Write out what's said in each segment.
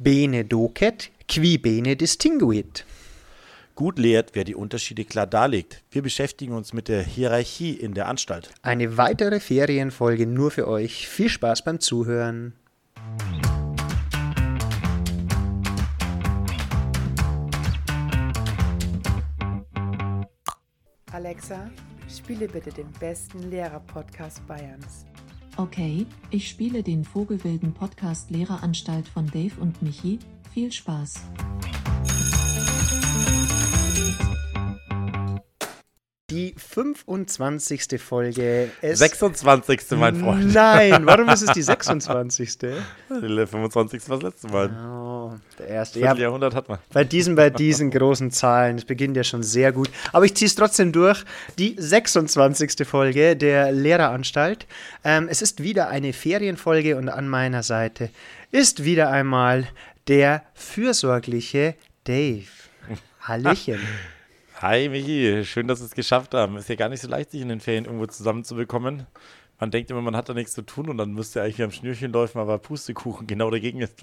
Bene docet, qui bene distinguit. Gut lehrt, wer die Unterschiede klar darlegt. Wir beschäftigen uns mit der Hierarchie in der Anstalt. Eine weitere Ferienfolge nur für euch. Viel Spaß beim Zuhören. Alexa, spiele bitte den besten Lehrer-Podcast Bayerns. Okay, ich spiele den Vogelwilden Podcast Lehreranstalt von Dave und Michi. Viel Spaß. Die 25. Folge. Es 26. mein Freund. Nein, warum ist es die 26.? Der 25. war das letzte Mal. Oh, der erste. Ja, Ja, Jahrhundert hat man. bei diesen, bei diesen großen Zahlen, es beginnt ja schon sehr gut. Aber ich ziehe es trotzdem durch. Die 26. Folge der Lehreranstalt. Ähm, es ist wieder eine Ferienfolge und an meiner Seite ist wieder einmal der fürsorgliche Dave. Hallöchen. Hi Michi, schön, dass wir es geschafft haben. Ist ja gar nicht so leicht, sich in den Ferien irgendwo zusammenzubekommen. Man denkt immer, man hat da nichts zu tun und dann müsste eigentlich am Schnürchen laufen, aber Pustekuchen, genau dagegen ist,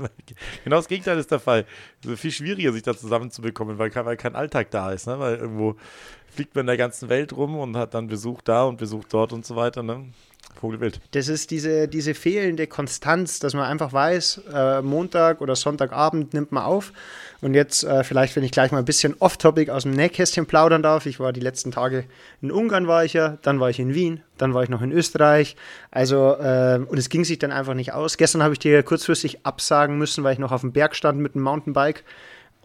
genau das Gegenteil ist der Fall. Es ist viel schwieriger, sich da zusammenzubekommen, weil weil kein Alltag da ist, ne? Weil irgendwo fliegt man in der ganzen Welt rum und hat dann Besuch da und Besuch dort und so weiter, ne? Vogelwild. Das ist diese, diese fehlende Konstanz, dass man einfach weiß, äh, Montag oder Sonntagabend nimmt man auf. Und jetzt äh, vielleicht, wenn ich gleich mal ein bisschen off-topic aus dem Nähkästchen plaudern darf. Ich war die letzten Tage in Ungarn war ich ja, dann war ich in Wien, dann war ich noch in Österreich. Also, äh, und es ging sich dann einfach nicht aus. Gestern habe ich dir kurzfristig absagen müssen, weil ich noch auf dem Berg stand mit dem Mountainbike.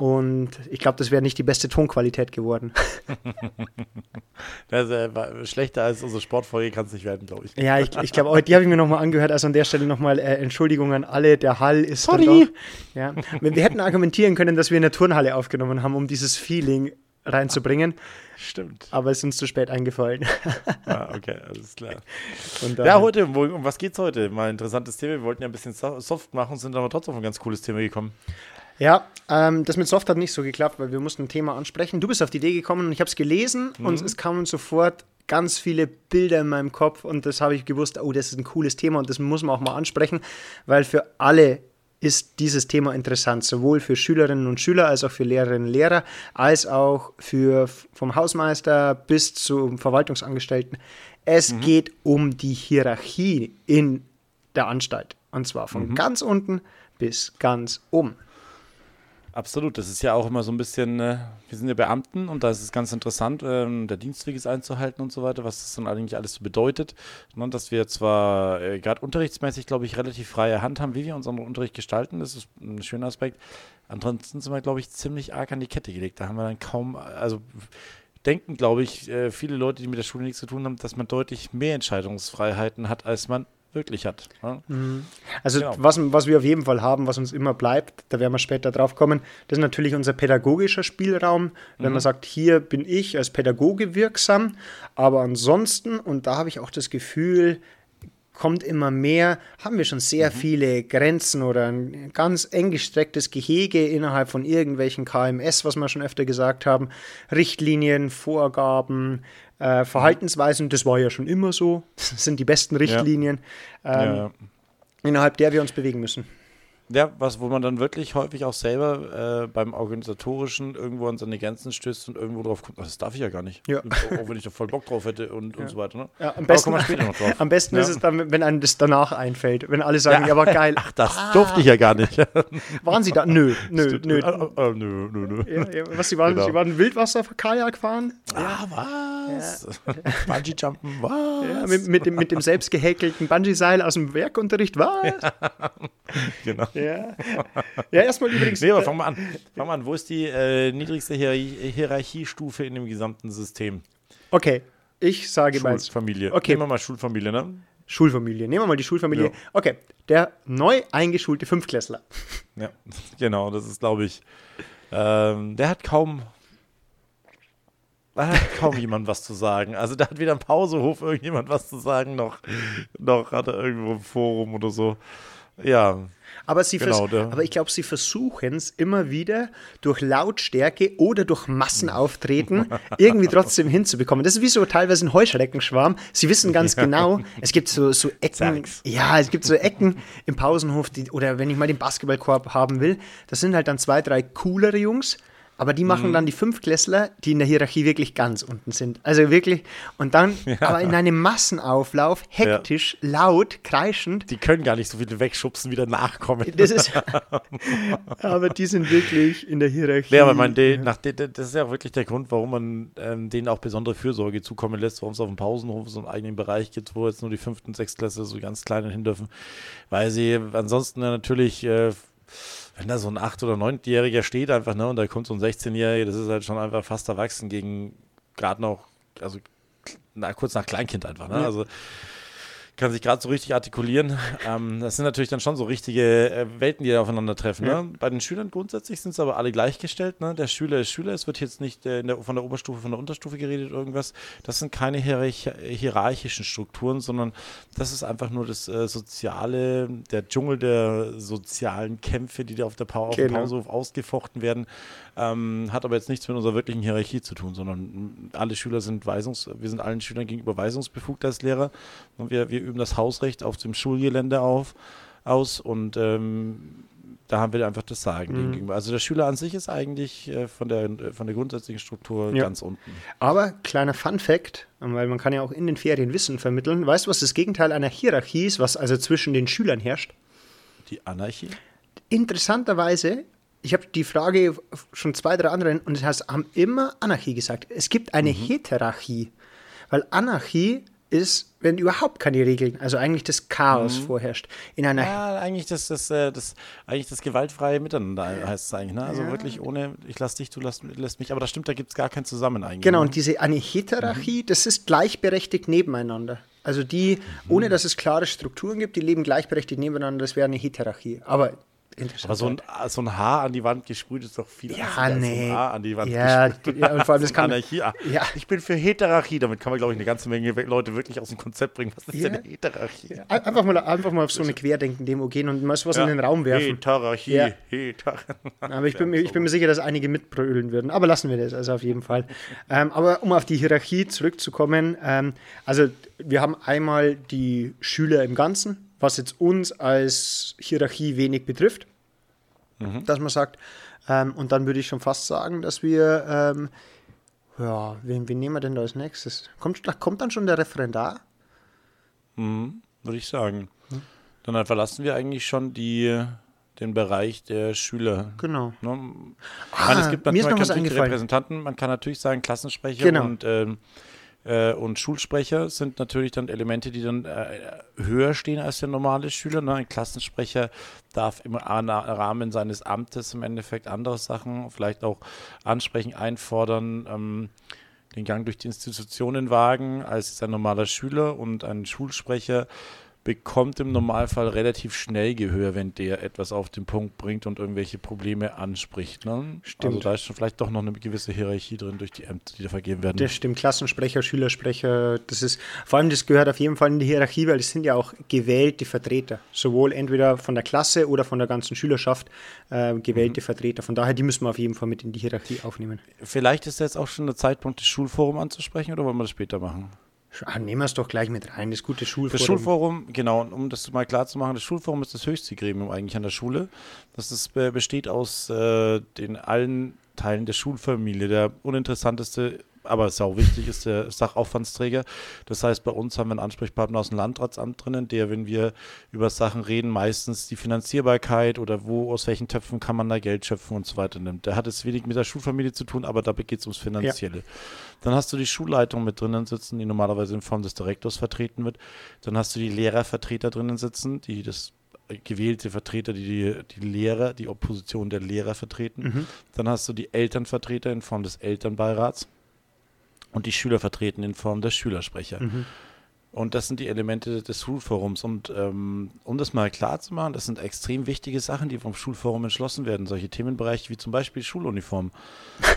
Und ich glaube, das wäre nicht die beste Tonqualität geworden. Das, äh, war schlechter als unsere Sportfolge kann es nicht werden, glaube ich. Ja, ich, ich glaube auch, die habe ich mir nochmal angehört. Also an der Stelle nochmal äh, Entschuldigung an alle. Der Hall ist Sorry. dann doch. Ja. Wir, wir hätten argumentieren können, dass wir in der Turnhalle aufgenommen haben, um dieses Feeling reinzubringen. Stimmt. Aber es ist uns zu spät eingefallen. Ah, okay, alles klar. Und Ja, daher- heute, um was geht's heute? Mal ein interessantes Thema. Wir wollten ja ein bisschen so- soft machen, sind aber trotzdem auf ein ganz cooles Thema gekommen. Ja, ähm, das mit Soft hat nicht so geklappt, weil wir mussten ein Thema ansprechen. Du bist auf die Idee gekommen und ich habe es gelesen und es kamen sofort ganz viele Bilder in meinem Kopf und das habe ich gewusst, oh, das ist ein cooles Thema und das muss man auch mal ansprechen, weil für alle ist dieses Thema interessant, sowohl für Schülerinnen und Schüler als auch für Lehrerinnen und Lehrer, als auch für vom Hausmeister bis zum Verwaltungsangestellten. Es geht um die Hierarchie in der Anstalt und zwar von ganz unten bis ganz oben. Absolut, das ist ja auch immer so ein bisschen, äh, wir sind ja Beamten und da ist es ganz interessant, ähm, der Dienstweg ist einzuhalten und so weiter, was das dann eigentlich alles so bedeutet. Ne, dass wir zwar äh, gerade unterrichtsmäßig, glaube ich, relativ freie Hand haben, wie wir unseren Unterricht gestalten, das ist ein schöner Aspekt. Ansonsten sind wir, glaube ich, ziemlich arg an die Kette gelegt. Da haben wir dann kaum, also denken, glaube ich, äh, viele Leute, die mit der Schule nichts zu tun haben, dass man deutlich mehr Entscheidungsfreiheiten hat, als man wirklich hat. Ne? Also Genau. was, was wir auf jeden Fall haben, was uns immer bleibt, da werden wir später drauf kommen, das ist natürlich unser pädagogischer Spielraum, wenn man sagt, hier bin ich als Pädagoge wirksam, aber ansonsten, und da habe ich auch das Gefühl, kommt immer mehr, haben wir schon sehr viele Grenzen oder ein ganz eng gestrecktes Gehege innerhalb von irgendwelchen KMS, was wir schon öfter gesagt haben, Richtlinien, Vorgaben, äh, Verhaltensweisen, das war ja schon immer so, das sind die besten Richtlinien. Ähm, Ja. innerhalb der wir uns bewegen müssen. Ja, was, wo man dann wirklich häufig auch selber äh, beim Organisatorischen irgendwo an seine Grenzen stößt und irgendwo drauf kommt, "Ach, das darf ich ja gar nicht. Ja. Auch wenn ich da voll Bock drauf hätte und, und so weiter. Ne? Ja, am besten, kommen wir später noch drauf. am besten Ja. ist es dann, wenn einem das danach einfällt. Wenn alle sagen, ja, aber geil. Ach, das durfte ich ja gar nicht. Waren sie da? Nö, nö, nö. Ah, ah, ah, nö, nö, nö. Ja, ja, was, sie waren, Genau. sie waren Wildwasser-Kajak fahren? Ah, was? Bungee-Jumpen, was? Ja, mit, mit, dem, mit dem selbst gehäkelten Bungee-Seil aus dem Werkunterricht? Was? Genau. Ja, ja erstmal übrigens. Nee, aber fang mal an. Fang mal an. Wo ist die äh, niedrigste Hier Hierarchiestufe in dem gesamten System? Okay, ich sage mal Schulfamilie. Okay. Nehmen wir mal Schulfamilie, ne? Schulfamilie. Nehmen wir mal die Schulfamilie. Ja. Okay, der neu eingeschulte Fünftklässler. Ja, genau, das ist, glaube ich, ähm, der hat kaum, da hat kaum jemand was zu sagen. Also da hat weder im Pausehof irgendjemand was zu sagen, noch, noch hat er irgendwo im Forum oder so. Ja, Aber, sie Genau, aber ich glaube, sie versuchen es immer wieder durch Lautstärke oder durch Massenauftreten irgendwie trotzdem hinzubekommen. Das ist wie so teilweise ein Heuschreckenschwarm. Sie wissen ganz genau, es gibt so, so Ecken. Sag's. Ja, es gibt so Ecken im Pausenhof, die, oder wenn ich mal den Basketballkorb haben will, das sind halt dann zwei, drei coolere Jungs. Aber die Mhm. machen dann die Fünfklässler, die in der Hierarchie wirklich ganz unten sind. Also wirklich, und dann, aber in einem Massenauflauf, hektisch, laut, kreischend, die können gar nicht so viele wegschubsen, wieder nachkommen. das ist, aber die sind wirklich in der Hierarchie. Ja, aber mein, de, nach de, das ist ja wirklich der Grund, warum man ähm, denen auch besondere Fürsorge zukommen lässt, warum es auf dem Pausenhof so einen eigenen Bereich gibt, wo jetzt nur die fünften und sechstklässler so ganz kleine hin dürfen, weil sie ansonsten ja natürlich, äh, wenn da so ein acht- oder neunjähriger steht einfach, ne, und da kommt so ein 16-jähriger, das ist halt schon einfach fast erwachsen gegen gerade noch, also na, kurz nach Kleinkind einfach, ne, Ja. also kann sich gerade so richtig artikulieren. Ähm, das sind natürlich dann schon so richtige äh, Welten, die da aufeinandertreffen. Ja. Ne? Bei den Schülern grundsätzlich sind es aber alle gleichgestellt. Ne? Der Schüler ist Schüler. Es wird jetzt nicht äh, der, von der Oberstufe, von der Unterstufe geredet, irgendwas. Das sind keine hierarch hierarchischen Strukturen, sondern das ist einfach nur das äh, Soziale, der Dschungel der sozialen Kämpfe, die da auf, der pa auf dem Genau. Pausenhof ausgefochten werden. Ähm, hat aber jetzt nichts mit unserer wirklichen Hierarchie zu tun, sondern alle Schüler sind weisungs, wir sind allen Schülern gegenüber weisungsbefugt als Lehrer und wir, wir üben das Hausrecht auf dem Schulgelände auf, aus und ähm, da haben wir einfach das Sagen Mhm. gegenüber. Also der Schüler an sich ist eigentlich äh, von, der, äh, von der grundsätzlichen Struktur Ja. ganz unten. Aber kleiner Fun Fact, weil man kann ja auch in den Ferien Wissen vermitteln. Weißt du, was das Gegenteil einer Hierarchie ist, was also zwischen den Schülern herrscht? Die Anarchie? Interessanterweise, ich habe die Frage schon zwei, drei anderen und es heißt, haben immer Anarchie gesagt. Es gibt eine Heterarchie, weil Anarchie ist, wenn überhaupt keine Regeln, also eigentlich das Chaos vorherrscht. In einer Ja, eigentlich das, das, äh, das, eigentlich das gewaltfreie Miteinander heißt es eigentlich. Ne? Also Ja. wirklich ohne, ich lass dich, du lässt, lässt mich. Aber das stimmt, da gibt es gar kein Zusammen eigentlich. Genau, ne? und diese eine Hierarchie, das ist gleichberechtigt nebeneinander. Also die, ohne dass es klare Strukturen gibt, die leben gleichberechtigt nebeneinander, das wäre eine Heterarchie. Aber. Aber so ein, so ein Haar an die Wand gesprüht ist doch viel Ja, als so nee. ein Haar an die Wand Ja, gesprüht. ja, und vor allem das kann- Anarchie. Ah, ja. Ich bin für Heterarchie. Damit kann man, glaube ich, eine ganze Menge Leute wirklich aus dem Konzept bringen. Was ist Ja. denn eine Heterarchie? Ein- Einfach mal, einfach mal auf so eine Querdenken-Demo gehen und mal sowas in den Raum werfen. Heterarchie. Ja. Heter Aber ich bin, mir, ich bin mir sicher, dass einige mitbrüllen würden. Aber lassen wir das, also auf jeden Fall. Ähm, aber um auf die Hierarchie zurückzukommen, ähm, also wir haben einmal die Schüler im Ganzen, was jetzt uns als Hierarchie wenig betrifft, dass man sagt, ähm, und dann würde ich schon fast sagen, dass wir, ähm, ja, wen, wen nehmen wir denn da als nächstes? Kommt, kommt dann schon der Referendar? Mhm, würde ich sagen. Dann verlassen wir eigentlich schon die, den Bereich der Schüler. Genau. Ne? Ah, Ich meine, es gibt natürlich, man. Repräsentanten, man kann natürlich sagen, Klassensprecher Genau. und, ähm, äh, und Schulsprecher sind natürlich dann Elemente, die dann äh, höher stehen als der normale Schüler. Ne? Ein Klassensprecher darf im Ra- Rahmen seines Amtes im Endeffekt andere Sachen vielleicht auch ansprechen, einfordern. Ähm, den Gang durch die Institutionen wagen als ein normaler Schüler und ein Schulsprecher bekommt im Normalfall relativ schnell Gehör, wenn der etwas auf den Punkt bringt und irgendwelche Probleme anspricht. Ne? Stimmt. Also da ist schon vielleicht doch noch eine gewisse Hierarchie drin durch die Ämter, die da vergeben werden. Das stimmt, Klassensprecher, Schülersprecher, das ist, vor allem das gehört auf jeden Fall in die Hierarchie, weil das sind ja auch gewählte Vertreter, sowohl entweder von der Klasse oder von der ganzen Schülerschaft äh, gewählte Vertreter. Von daher, die müssen wir auf jeden Fall mit in die Hierarchie aufnehmen. Vielleicht ist jetzt auch schon der Zeitpunkt, das Schulforum anzusprechen oder wollen wir das später machen? Ah, nehmen wir es doch gleich mit rein, das gute Schulforum. Das Schulforum, genau, um das mal klar zu machen, das Schulforum ist das höchste Gremium eigentlich an der Schule. Das ist, äh, besteht aus äh, den allen Teilen der Schulfamilie. Der uninteressanteste, aber sau wichtig ist der Sachaufwandsträger. Das heißt, bei uns haben wir einen Ansprechpartner aus dem Landratsamt drinnen, der, wenn wir über Sachen reden, meistens die Finanzierbarkeit oder wo, aus welchen Töpfen kann man da Geld schöpfen und so weiter nimmt. Der hat es wenig mit der Schulfamilie zu tun, aber dabei geht es ums Finanzielle. Dann hast du die Schulleitung mit drinnen sitzen, die normalerweise in Form des Direktors vertreten wird. Dann hast du die Lehrervertreter drinnen sitzen, die das äh, gewählte Vertreter, die, die die Lehrer, die Opposition der Lehrer vertreten. Mhm. Dann hast du die Elternvertreter in Form des Elternbeirats und die Schüler vertreten in Form der Schülersprecher. Mhm. Und das sind die Elemente des Schulforums. Und ähm, um das mal klar zu machen, das sind extrem wichtige Sachen, die vom Schulforum entschlossen werden. Solche Themenbereiche wie zum Beispiel Schuluniform.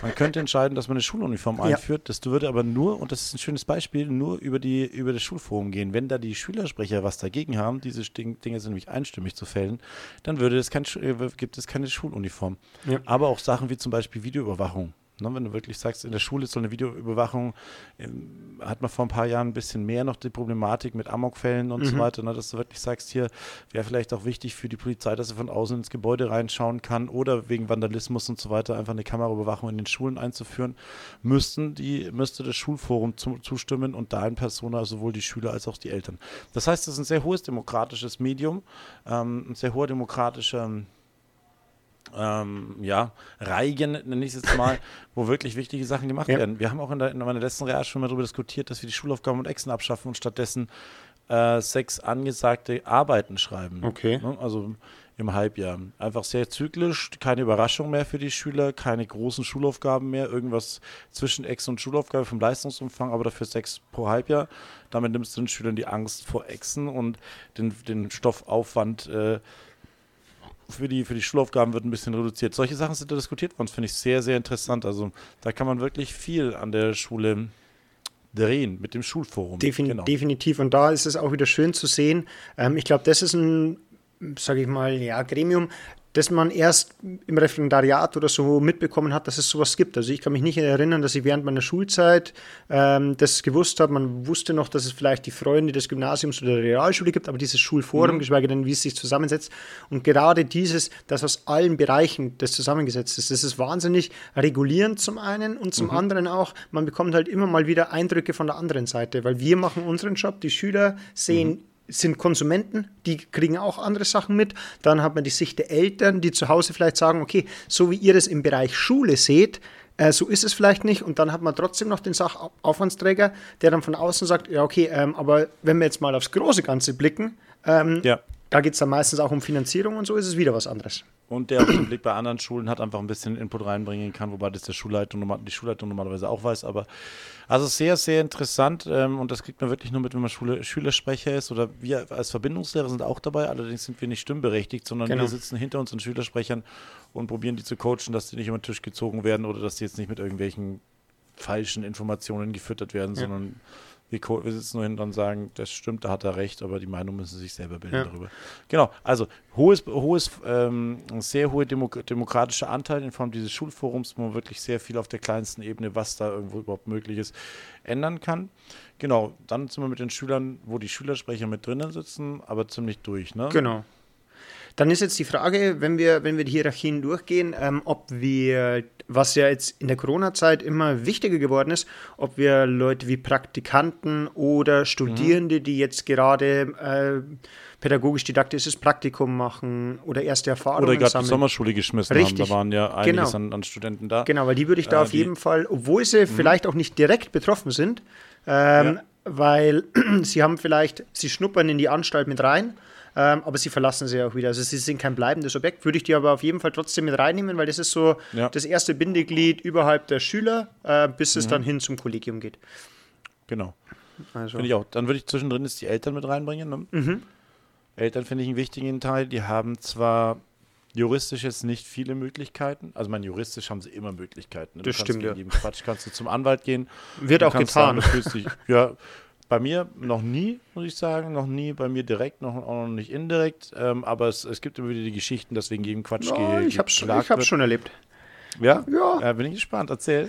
Man könnte entscheiden, dass man eine Schuluniform einführt. Ja. Das würde aber nur, und das ist ein schönes Beispiel, nur über, die, über das Schulforum gehen. Wenn da die Schülersprecher was dagegen haben, diese Dinge sind nämlich einstimmig zu fällen, dann würde es kein, äh, gibt es keine Schuluniform. Ja. Aber auch Sachen wie zum Beispiel Videoüberwachung. Ne, wenn du wirklich sagst, in der Schule ist so eine Videoüberwachung, ähm, hat man vor ein paar Jahren ein bisschen mehr noch die Problematik mit Amokfällen und mhm. so weiter, ne, dass du wirklich sagst, hier wäre vielleicht auch wichtig für die Polizei, dass sie von außen ins Gebäude reinschauen kann oder wegen Vandalismus und so weiter einfach eine Kameraüberwachung in den Schulen einzuführen, müssten die, müsste das Schulforum zu, zustimmen und da in Persona sowohl die Schüler als auch die Eltern. Das heißt, es ist ein sehr hohes demokratisches Medium, ähm, ein sehr hoher demokratischer ähm, ja, Reigen, nenne ich es jetzt mal, wo wirklich wichtige Sachen gemacht ja. werden. Wir haben auch in, der, in meiner letzten Realschule mal darüber diskutiert, dass wir die Schulaufgaben und Exen abschaffen und stattdessen äh, sechs angesagte Arbeiten schreiben. Okay. Ne? Also im Halbjahr. Einfach sehr zyklisch, keine Überraschung mehr für die Schüler, keine großen Schulaufgaben mehr, irgendwas zwischen Ex und Schulaufgabe vom Leistungsumfang, aber dafür sechs pro Halbjahr. Damit nimmst du den Schülern die Angst vor Exen und den, den Stoffaufwand äh, für die, für die Schulaufgaben wird ein bisschen reduziert. Solche Sachen sind da diskutiert worden. Das finde ich sehr, sehr interessant. Also da kann man wirklich viel an der Schule drehen mit dem Schulforum. Defin genau. Definitiv. Und da ist es auch wieder schön zu sehen. Ähm, ich glaube, das ist ein, sage ich mal, ja, Gremium, dass man erst im Referendariat oder so mitbekommen hat, dass es sowas gibt. Also ich kann mich nicht erinnern, dass ich während meiner Schulzeit ähm, das gewusst habe. Man wusste noch, dass es vielleicht die Freunde des Gymnasiums oder der Realschule gibt, aber dieses Schulforum, mhm. geschweige denn, wie es sich zusammensetzt. Und gerade dieses, das aus allen Bereichen das zusammengesetzt ist, das ist wahnsinnig regulierend zum einen und zum mhm. anderen auch, man bekommt halt immer mal wieder Eindrücke von der anderen Seite, weil wir machen unseren Job, die Schüler sehen mhm sind Konsumenten, die kriegen auch andere Sachen mit. Dann hat man die Sicht der Eltern, die zu Hause vielleicht sagen, okay, so wie ihr das im Bereich Schule seht, äh, so ist es vielleicht nicht. Und dann hat man trotzdem noch den Sachaufwandsträger, der dann von außen sagt, ja, okay, ähm, aber wenn wir jetzt mal aufs große Ganze blicken, ähm, ja. da geht es dann meistens auch um Finanzierung und so ist es wieder was anderes. Und der auch den Blick bei anderen Schulen hat, einfach ein bisschen Input reinbringen kann, wobei das der Schulleitung, die Schulleitung normalerweise auch weiß, aber also sehr, sehr interessant ähm, und das kriegt man wirklich nur mit, wenn man Schule, Schülersprecher ist oder wir als Verbindungslehrer sind auch dabei, allerdings sind wir nicht stimmberechtigt, sondern genau. wir sitzen hinter unseren Schülersprechern und probieren die zu coachen, dass die nicht über den Tisch gezogen werden oder dass die jetzt nicht mit irgendwelchen falschen Informationen gefüttert werden, ja. sondern wir, wir sitzen nur hinten und sagen, das stimmt, da hat er recht, aber die Meinung müssen sie sich selber bilden ja. darüber. Genau, also hohes, hohes ähm, sehr hohe Demo demokratischer Anteil in Form dieses Schulforums, wo man wirklich sehr viel auf der kleinsten Ebene, was da irgendwo überhaupt möglich ist, ändern kann. Genau, dann sind wir mit den Schülern, wo die Schülersprecher mit drinnen sitzen, aber ziemlich durch, ne? Genau. Dann ist jetzt die Frage, wenn wir, wenn wir die Hierarchien durchgehen, ähm, ob wir, was ja jetzt in der Corona-Zeit immer wichtiger geworden ist, ob wir Leute wie Praktikanten oder Studierende, mhm. die jetzt gerade äh, pädagogisch-didaktisches Praktikum machen oder erste Erfahrungen Oder gerade die Sommerschule geschmissen Richtig. haben, da waren ja einiges genau. an, an, Studenten da. Genau, weil die würde ich da äh, auf jeden Fall, obwohl sie mhm. vielleicht auch nicht direkt betroffen sind, ähm, ja. weil sie haben vielleicht, sie schnuppern in die Anstalt mit rein ähm, aber sie verlassen sie auch wieder. Also sie sind kein bleibendes Objekt, würde ich die aber auf jeden Fall trotzdem mit reinnehmen, weil das ist so ja. das erste Bindeglied überhalb der Schüler, äh, bis es mhm. dann hin zum Kollegium geht. Genau. Also. Finde ich auch. Dann würde ich zwischendrin jetzt die Eltern mit reinbringen. Ne? Mhm. Eltern finde ich einen wichtigen Teil. Die haben zwar juristisch jetzt nicht viele Möglichkeiten. Also, mein juristisch haben sie immer Möglichkeiten. Ne? Das stimmt, ja. Quatsch kannst du zum Anwalt gehen. Wird auch getan. Sagen, dich, ja, bei mir noch nie, muss ich sagen, noch nie, bei mir direkt, noch, auch noch nicht indirekt, ähm, aber es, es gibt immer wieder die Geschichten, dass wegen jedem Quatsch ja, ge Ich habe es schon erlebt. Ja? Ja. ja. Bin ich gespannt, erzähl.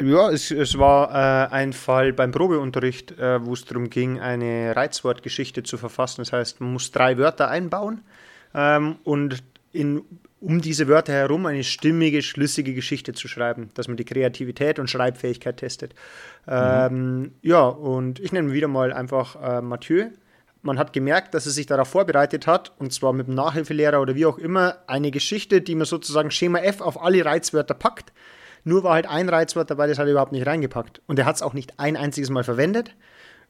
Ja, es, es war äh, ein Fall beim Probeunterricht, äh, wo es darum ging, eine Reizwortgeschichte zu verfassen. Das heißt, man muss drei Wörter einbauen ähm, und in um diese Wörter herum eine stimmige, schlüssige Geschichte zu schreiben, dass man die Kreativität und Schreibfähigkeit testet. Mhm. Ähm, ja, und ich nenne wieder mal einfach äh, Mathieu. Man hat gemerkt, dass er sich darauf vorbereitet hat, und zwar mit dem Nachhilfelehrer oder wie auch immer, eine Geschichte, die man sozusagen Schema F auf alle Reizwörter packt. Nur war halt ein Reizwort dabei, das hat er überhaupt nicht reingepackt. Und er hat es auch nicht ein einziges Mal verwendet.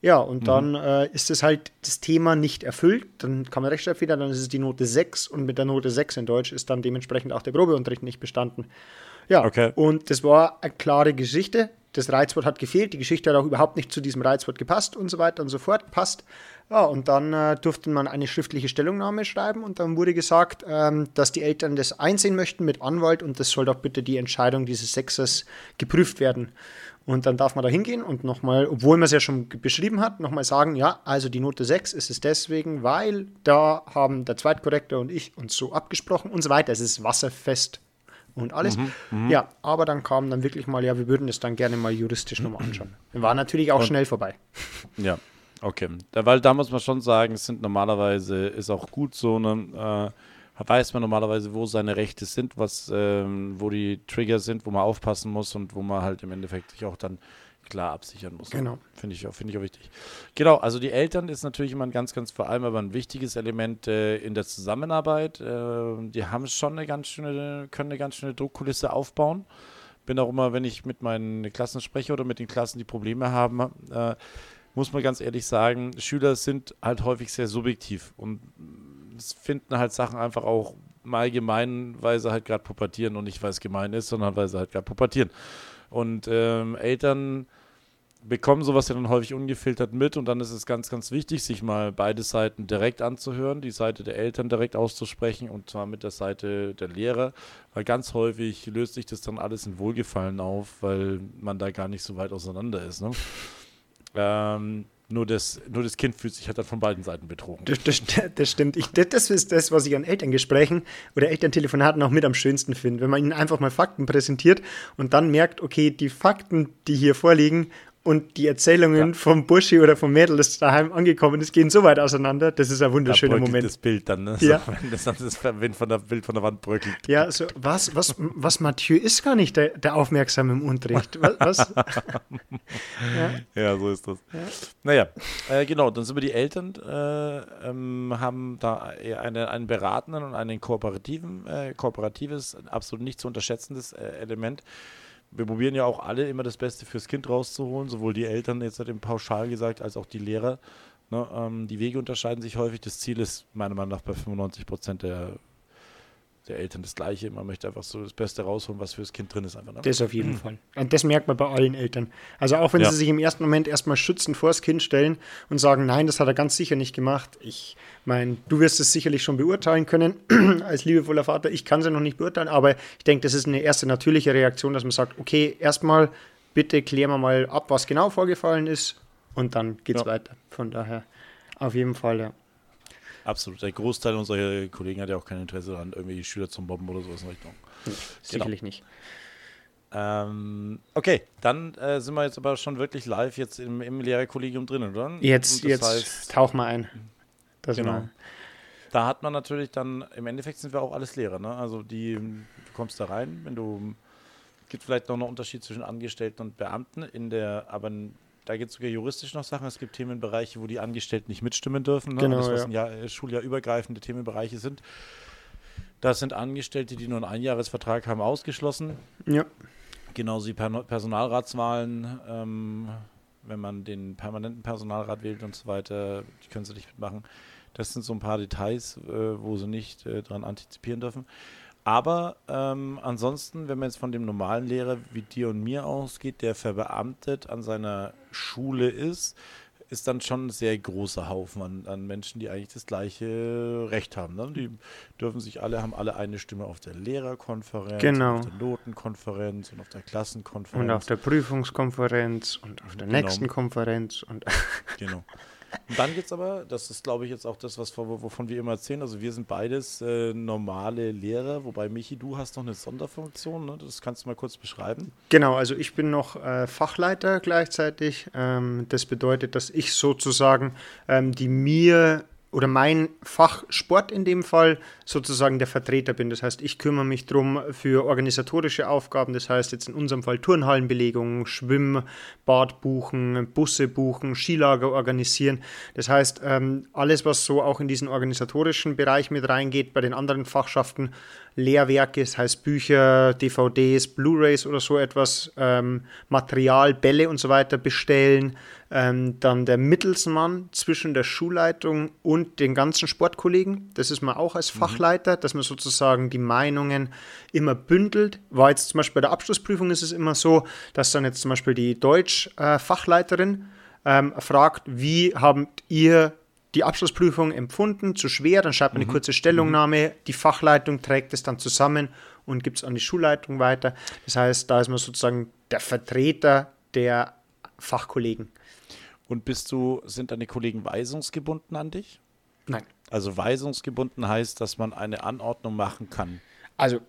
Ja, und mhm. dann äh, ist es halt das Thema nicht erfüllt. Dann kann man Rechtschreibfehler, dann ist es die Note 6 und mit der Note 6 in Deutsch ist dann dementsprechend auch der Probeunterricht nicht bestanden. Ja, okay. und das war eine klare Geschichte. das Reizwort hat gefehlt, die Geschichte hat auch überhaupt nicht zu diesem Reizwort gepasst und so weiter und so fort, passt. Ja, und dann äh, durfte man eine schriftliche Stellungnahme schreiben und dann wurde gesagt, ähm, dass die Eltern das einsehen möchten mit Anwalt und das soll doch bitte die Entscheidung dieses Sexes geprüft werden. Und dann darf man da hingehen und nochmal, obwohl man es ja schon beschrieben hat, nochmal sagen, ja, also die Note 6 ist es deswegen, weil da haben der Zweitkorrektor und ich uns so abgesprochen und so weiter. Es ist wasserfest und alles. Mhm, ja, aber dann kam dann wirklich mal, ja, wir würden es dann gerne mal juristisch nochmal anschauen. War natürlich auch und, schnell vorbei. Ja, okay. Da, weil da muss man schon sagen, es sind normalerweise, ist auch gut so eine, äh, weiß man normalerweise, wo seine Rechte sind, was, ähm, wo die Trigger sind, wo man aufpassen muss und wo man halt im Endeffekt sich auch dann klar absichern muss. Genau. Finde ich, find ich auch wichtig. Genau, also die Eltern ist natürlich immer ein ganz, ganz vor allem aber ein wichtiges Element äh, in der Zusammenarbeit. Äh, die haben schon eine ganz schöne, können eine ganz schöne Druckkulisse aufbauen. Bin auch immer, wenn ich mit meinen Klassen spreche oder mit den Klassen, die Probleme haben, äh, muss man ganz ehrlich sagen, Schüler sind halt häufig sehr subjektiv und finden halt Sachen einfach auch mal gemein, weil sie halt gerade pubertieren und nicht, weil es gemein ist, sondern weil sie halt gerade pubertieren. Und ähm, Eltern bekommen sowas ja dann häufig ungefiltert mit und dann ist es ganz, ganz wichtig, sich mal beide Seiten direkt anzuhören, die Seite der Eltern direkt auszusprechen und zwar mit der Seite der Lehrer, weil ganz häufig löst sich das dann alles in Wohlgefallen auf, weil man da gar nicht so weit auseinander ist. Ne? Ähm, nur das, nur das Kind fühlt sich halt dann von beiden Seiten betrogen. Das, das, das stimmt. Ich, das ist das, was ich an Elterngesprächen oder Elterntelefonaten auch mit am schönsten finde. Wenn man ihnen einfach mal Fakten präsentiert und dann merkt, okay, die Fakten, die hier vorliegen und die Erzählungen ja. vom Burschi oder vom Mädel, das daheim angekommen ist, gehen so weit auseinander. Das ist ein wunderschöner da Moment. das Bild dann, ne? Ja. So, wenn das, das Wind von der Bild von der Wand bröckelt. Ja, so, was, was, was Mathieu ist gar nicht der, der Aufmerksame im Unterricht. Was? was? ja. ja. so ist das. Ja. Naja, äh, genau, dann sind wir die Eltern, äh, ähm, haben da eine, einen beratenden und einen kooperativen, äh, kooperatives, absolut nicht zu unterschätzendes äh, Element wir probieren ja auch alle immer das Beste fürs Kind rauszuholen, sowohl die Eltern jetzt hat im Pauschal gesagt, als auch die Lehrer. Ne, ähm, die Wege unterscheiden sich häufig. Das Ziel ist meiner Meinung nach bei 95 Prozent der der Eltern das Gleiche. Man möchte einfach so das Beste rausholen, was für das Kind drin ist. Einfach, ne? Das auf jeden mhm. Fall. Und das merkt man bei allen Eltern. Also auch wenn ja. sie sich im ersten Moment erstmal schützend vor das Kind stellen und sagen, nein, das hat er ganz sicher nicht gemacht. Ich meine, du wirst es sicherlich schon beurteilen können als liebevoller Vater. Ich kann sie noch nicht beurteilen, aber ich denke, das ist eine erste natürliche Reaktion, dass man sagt, okay, erstmal bitte klären wir mal ab, was genau vorgefallen ist und dann geht es ja. weiter. Von daher auf jeden Fall, ja. Absolut. Der Großteil unserer Kollegen hat ja auch kein Interesse daran, irgendwie Schüler zum Bomben oder sowas in Richtung. Nee, sicherlich genau. nicht. Ähm, okay, dann äh, sind wir jetzt aber schon wirklich live jetzt im, im Lehrerkollegium drin, oder? Jetzt, jetzt heißt, tauch mal ein. Das genau. Da hat man natürlich dann, im Endeffekt sind wir auch alles Lehrer, ne? Also die, du kommst da rein, wenn du, gibt vielleicht noch einen Unterschied zwischen Angestellten und Beamten in der, aber da gibt es sogar juristisch noch Sachen. Es gibt Themenbereiche, wo die Angestellten nicht mitstimmen dürfen. Ne? Genau, das, was ja. ein Jahr, äh, schuljahrübergreifende Themenbereiche sind. Das sind Angestellte, die nur einen Einjahresvertrag haben, ausgeschlossen. Ja. Genauso wie Personalratswahlen, ähm, wenn man den permanenten Personalrat wählt und so weiter, die können sie nicht mitmachen. Das sind so ein paar Details, äh, wo sie nicht äh, dran antizipieren dürfen. Aber ähm, ansonsten, wenn man jetzt von dem normalen Lehrer wie dir und mir ausgeht, der verbeamtet an seiner Schule ist, ist dann schon ein sehr großer Haufen an, an Menschen, die eigentlich das gleiche Recht haben. Ne? Die dürfen sich alle, haben alle eine Stimme auf der Lehrerkonferenz, genau. auf der Notenkonferenz und auf der Klassenkonferenz. Und auf der Prüfungskonferenz und auf der genau. nächsten Konferenz. Und genau. Und dann es aber, das ist glaube ich jetzt auch das, was, wovon wir immer erzählen, also wir sind beides äh, normale Lehrer, wobei Michi, du hast noch eine Sonderfunktion, ne? das kannst du mal kurz beschreiben. Genau, also ich bin noch äh, Fachleiter gleichzeitig. Ähm, das bedeutet, dass ich sozusagen ähm, die mir oder mein Fach Sport in dem Fall sozusagen der Vertreter bin. Das heißt, ich kümmere mich darum für organisatorische Aufgaben. Das heißt jetzt in unserem Fall Turnhallenbelegung, Schwimmbad buchen, Busse buchen, Skilager organisieren. Das heißt, ähm, alles, was so auch in diesen organisatorischen Bereich mit reingeht, bei den anderen Fachschaften, Lehrwerke, das heißt Bücher, DVDs, Blu-rays oder so etwas, ähm, Material, Bälle und so weiter bestellen, ähm, dann der Mittelsmann zwischen der Schulleitung und den ganzen Sportkollegen. Das ist man auch als Mhm. Fachleiter, dass man sozusagen die Meinungen immer bündelt. War jetzt zum Beispiel bei der Abschlussprüfung ist es immer so, dass dann jetzt zum Beispiel die Deutsch-Fachleiterin ähm, fragt, wie habt ihr die Abschlussprüfung empfunden, zu schwer, dann schreibt man eine kurze Stellungnahme, die Fachleitung trägt es dann zusammen und gibt es an die Schulleitung weiter. Das heißt, da ist man sozusagen der Vertreter der Fachkollegen. Und bist du, sind deine Kollegen weisungsgebunden an dich? Nein. Also weisungsgebunden heißt, dass man eine Anordnung machen kann. Also,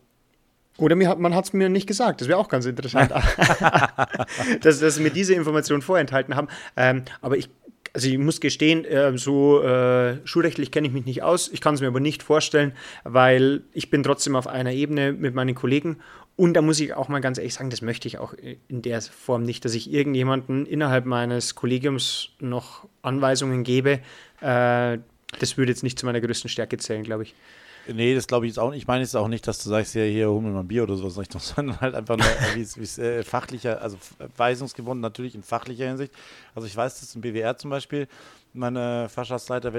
oder mir hat, man hat es mir nicht gesagt. Das wäre auch ganz interessant, dass, dass sie mir diese Information vorenthalten haben. Ähm, aber ich, also ich muss gestehen, äh, so äh, schulrechtlich kenne ich mich nicht aus. Ich kann es mir aber nicht vorstellen, weil ich bin trotzdem auf einer Ebene mit meinen Kollegen. Und da muss ich auch mal ganz ehrlich sagen, das möchte ich auch in der Form nicht, dass ich irgendjemanden innerhalb meines Kollegiums noch Anweisungen gebe. Äh, das würde jetzt nicht zu meiner größten Stärke zählen, glaube ich. Nee, das glaube ich jetzt auch nicht. Ich meine jetzt auch nicht, dass du sagst, ja, hier, hol mir mal ein Bier oder sowas, Richtung, sondern halt einfach nur, äh, wie es äh, fachlicher, also weisungsgebunden natürlich in fachlicher Hinsicht. Also ich weiß, dass im BWR zum Beispiel meine Fachschaftsleiter,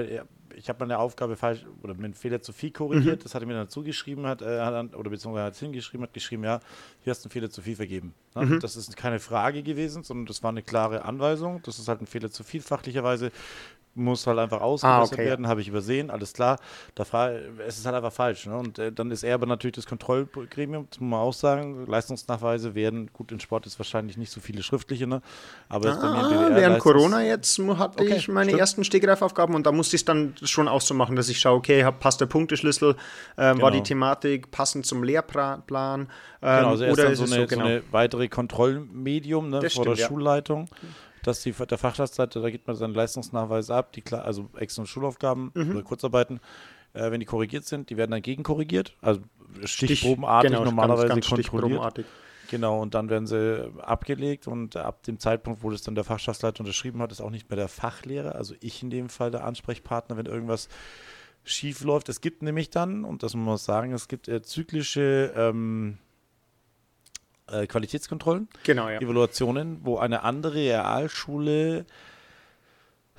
ich habe meine Aufgabe falsch oder mit Fehler zu viel korrigiert, mhm. das hat er mir dann zugeschrieben, hat, äh, hat oder beziehungsweise hat es hingeschrieben, hat geschrieben, ja, hier hast du einen Fehler zu viel vergeben. Ne? Mhm. Das ist keine Frage gewesen, sondern das war eine klare Anweisung. Das ist halt ein Fehler zu viel fachlicherweise muss halt einfach ausgebessert Ah, okay. werden, habe ich übersehen, alles klar. Da es ist halt einfach falsch. Ne? Und äh, dann ist er aber natürlich das Kontrollgremium, das muss man auch sagen. Leistungsnachweise werden, gut, in Sport ist wahrscheinlich nicht so viele schriftliche, ne? aber Ah, BWR während Corona jetzt hatte Okay, ich meine stimmt. ersten Stegreifaufgaben und da musste ich es dann schon auch so machen, dass ich schaue, okay, hab, passt der Punkteschlüssel, ähm, war die Genau. Thematik passend zum Lehrplan ähm, Genau, also er oder dann ist so es eine, so, genau. so eine weitere Kontrollmedium ne, Das vor stimmt, der ja. Schulleitung. Dass die, der Fachschaftsleiter, da gibt man seinen Leistungsnachweis ab, die, also Ex- und Schulaufgaben Mhm. oder Kurzarbeiten, äh, wenn die korrigiert sind, die werden dann gegenkorrigiert, also stichprobenartig genau, normalerweise ganz, ganz kontrolliert. stichprobenartig. Genau, und dann werden sie abgelegt und ab dem Zeitpunkt, wo das dann der Fachschaftsleiter unterschrieben hat, ist auch nicht mehr der Fachlehrer, also ich in dem Fall der Ansprechpartner, wenn irgendwas schief läuft. Es gibt nämlich dann, und das muss man sagen, es gibt äh, zyklische ähm, äh, Qualitätskontrollen, Genau, ja. Evaluationen, wo eine andere Realschule,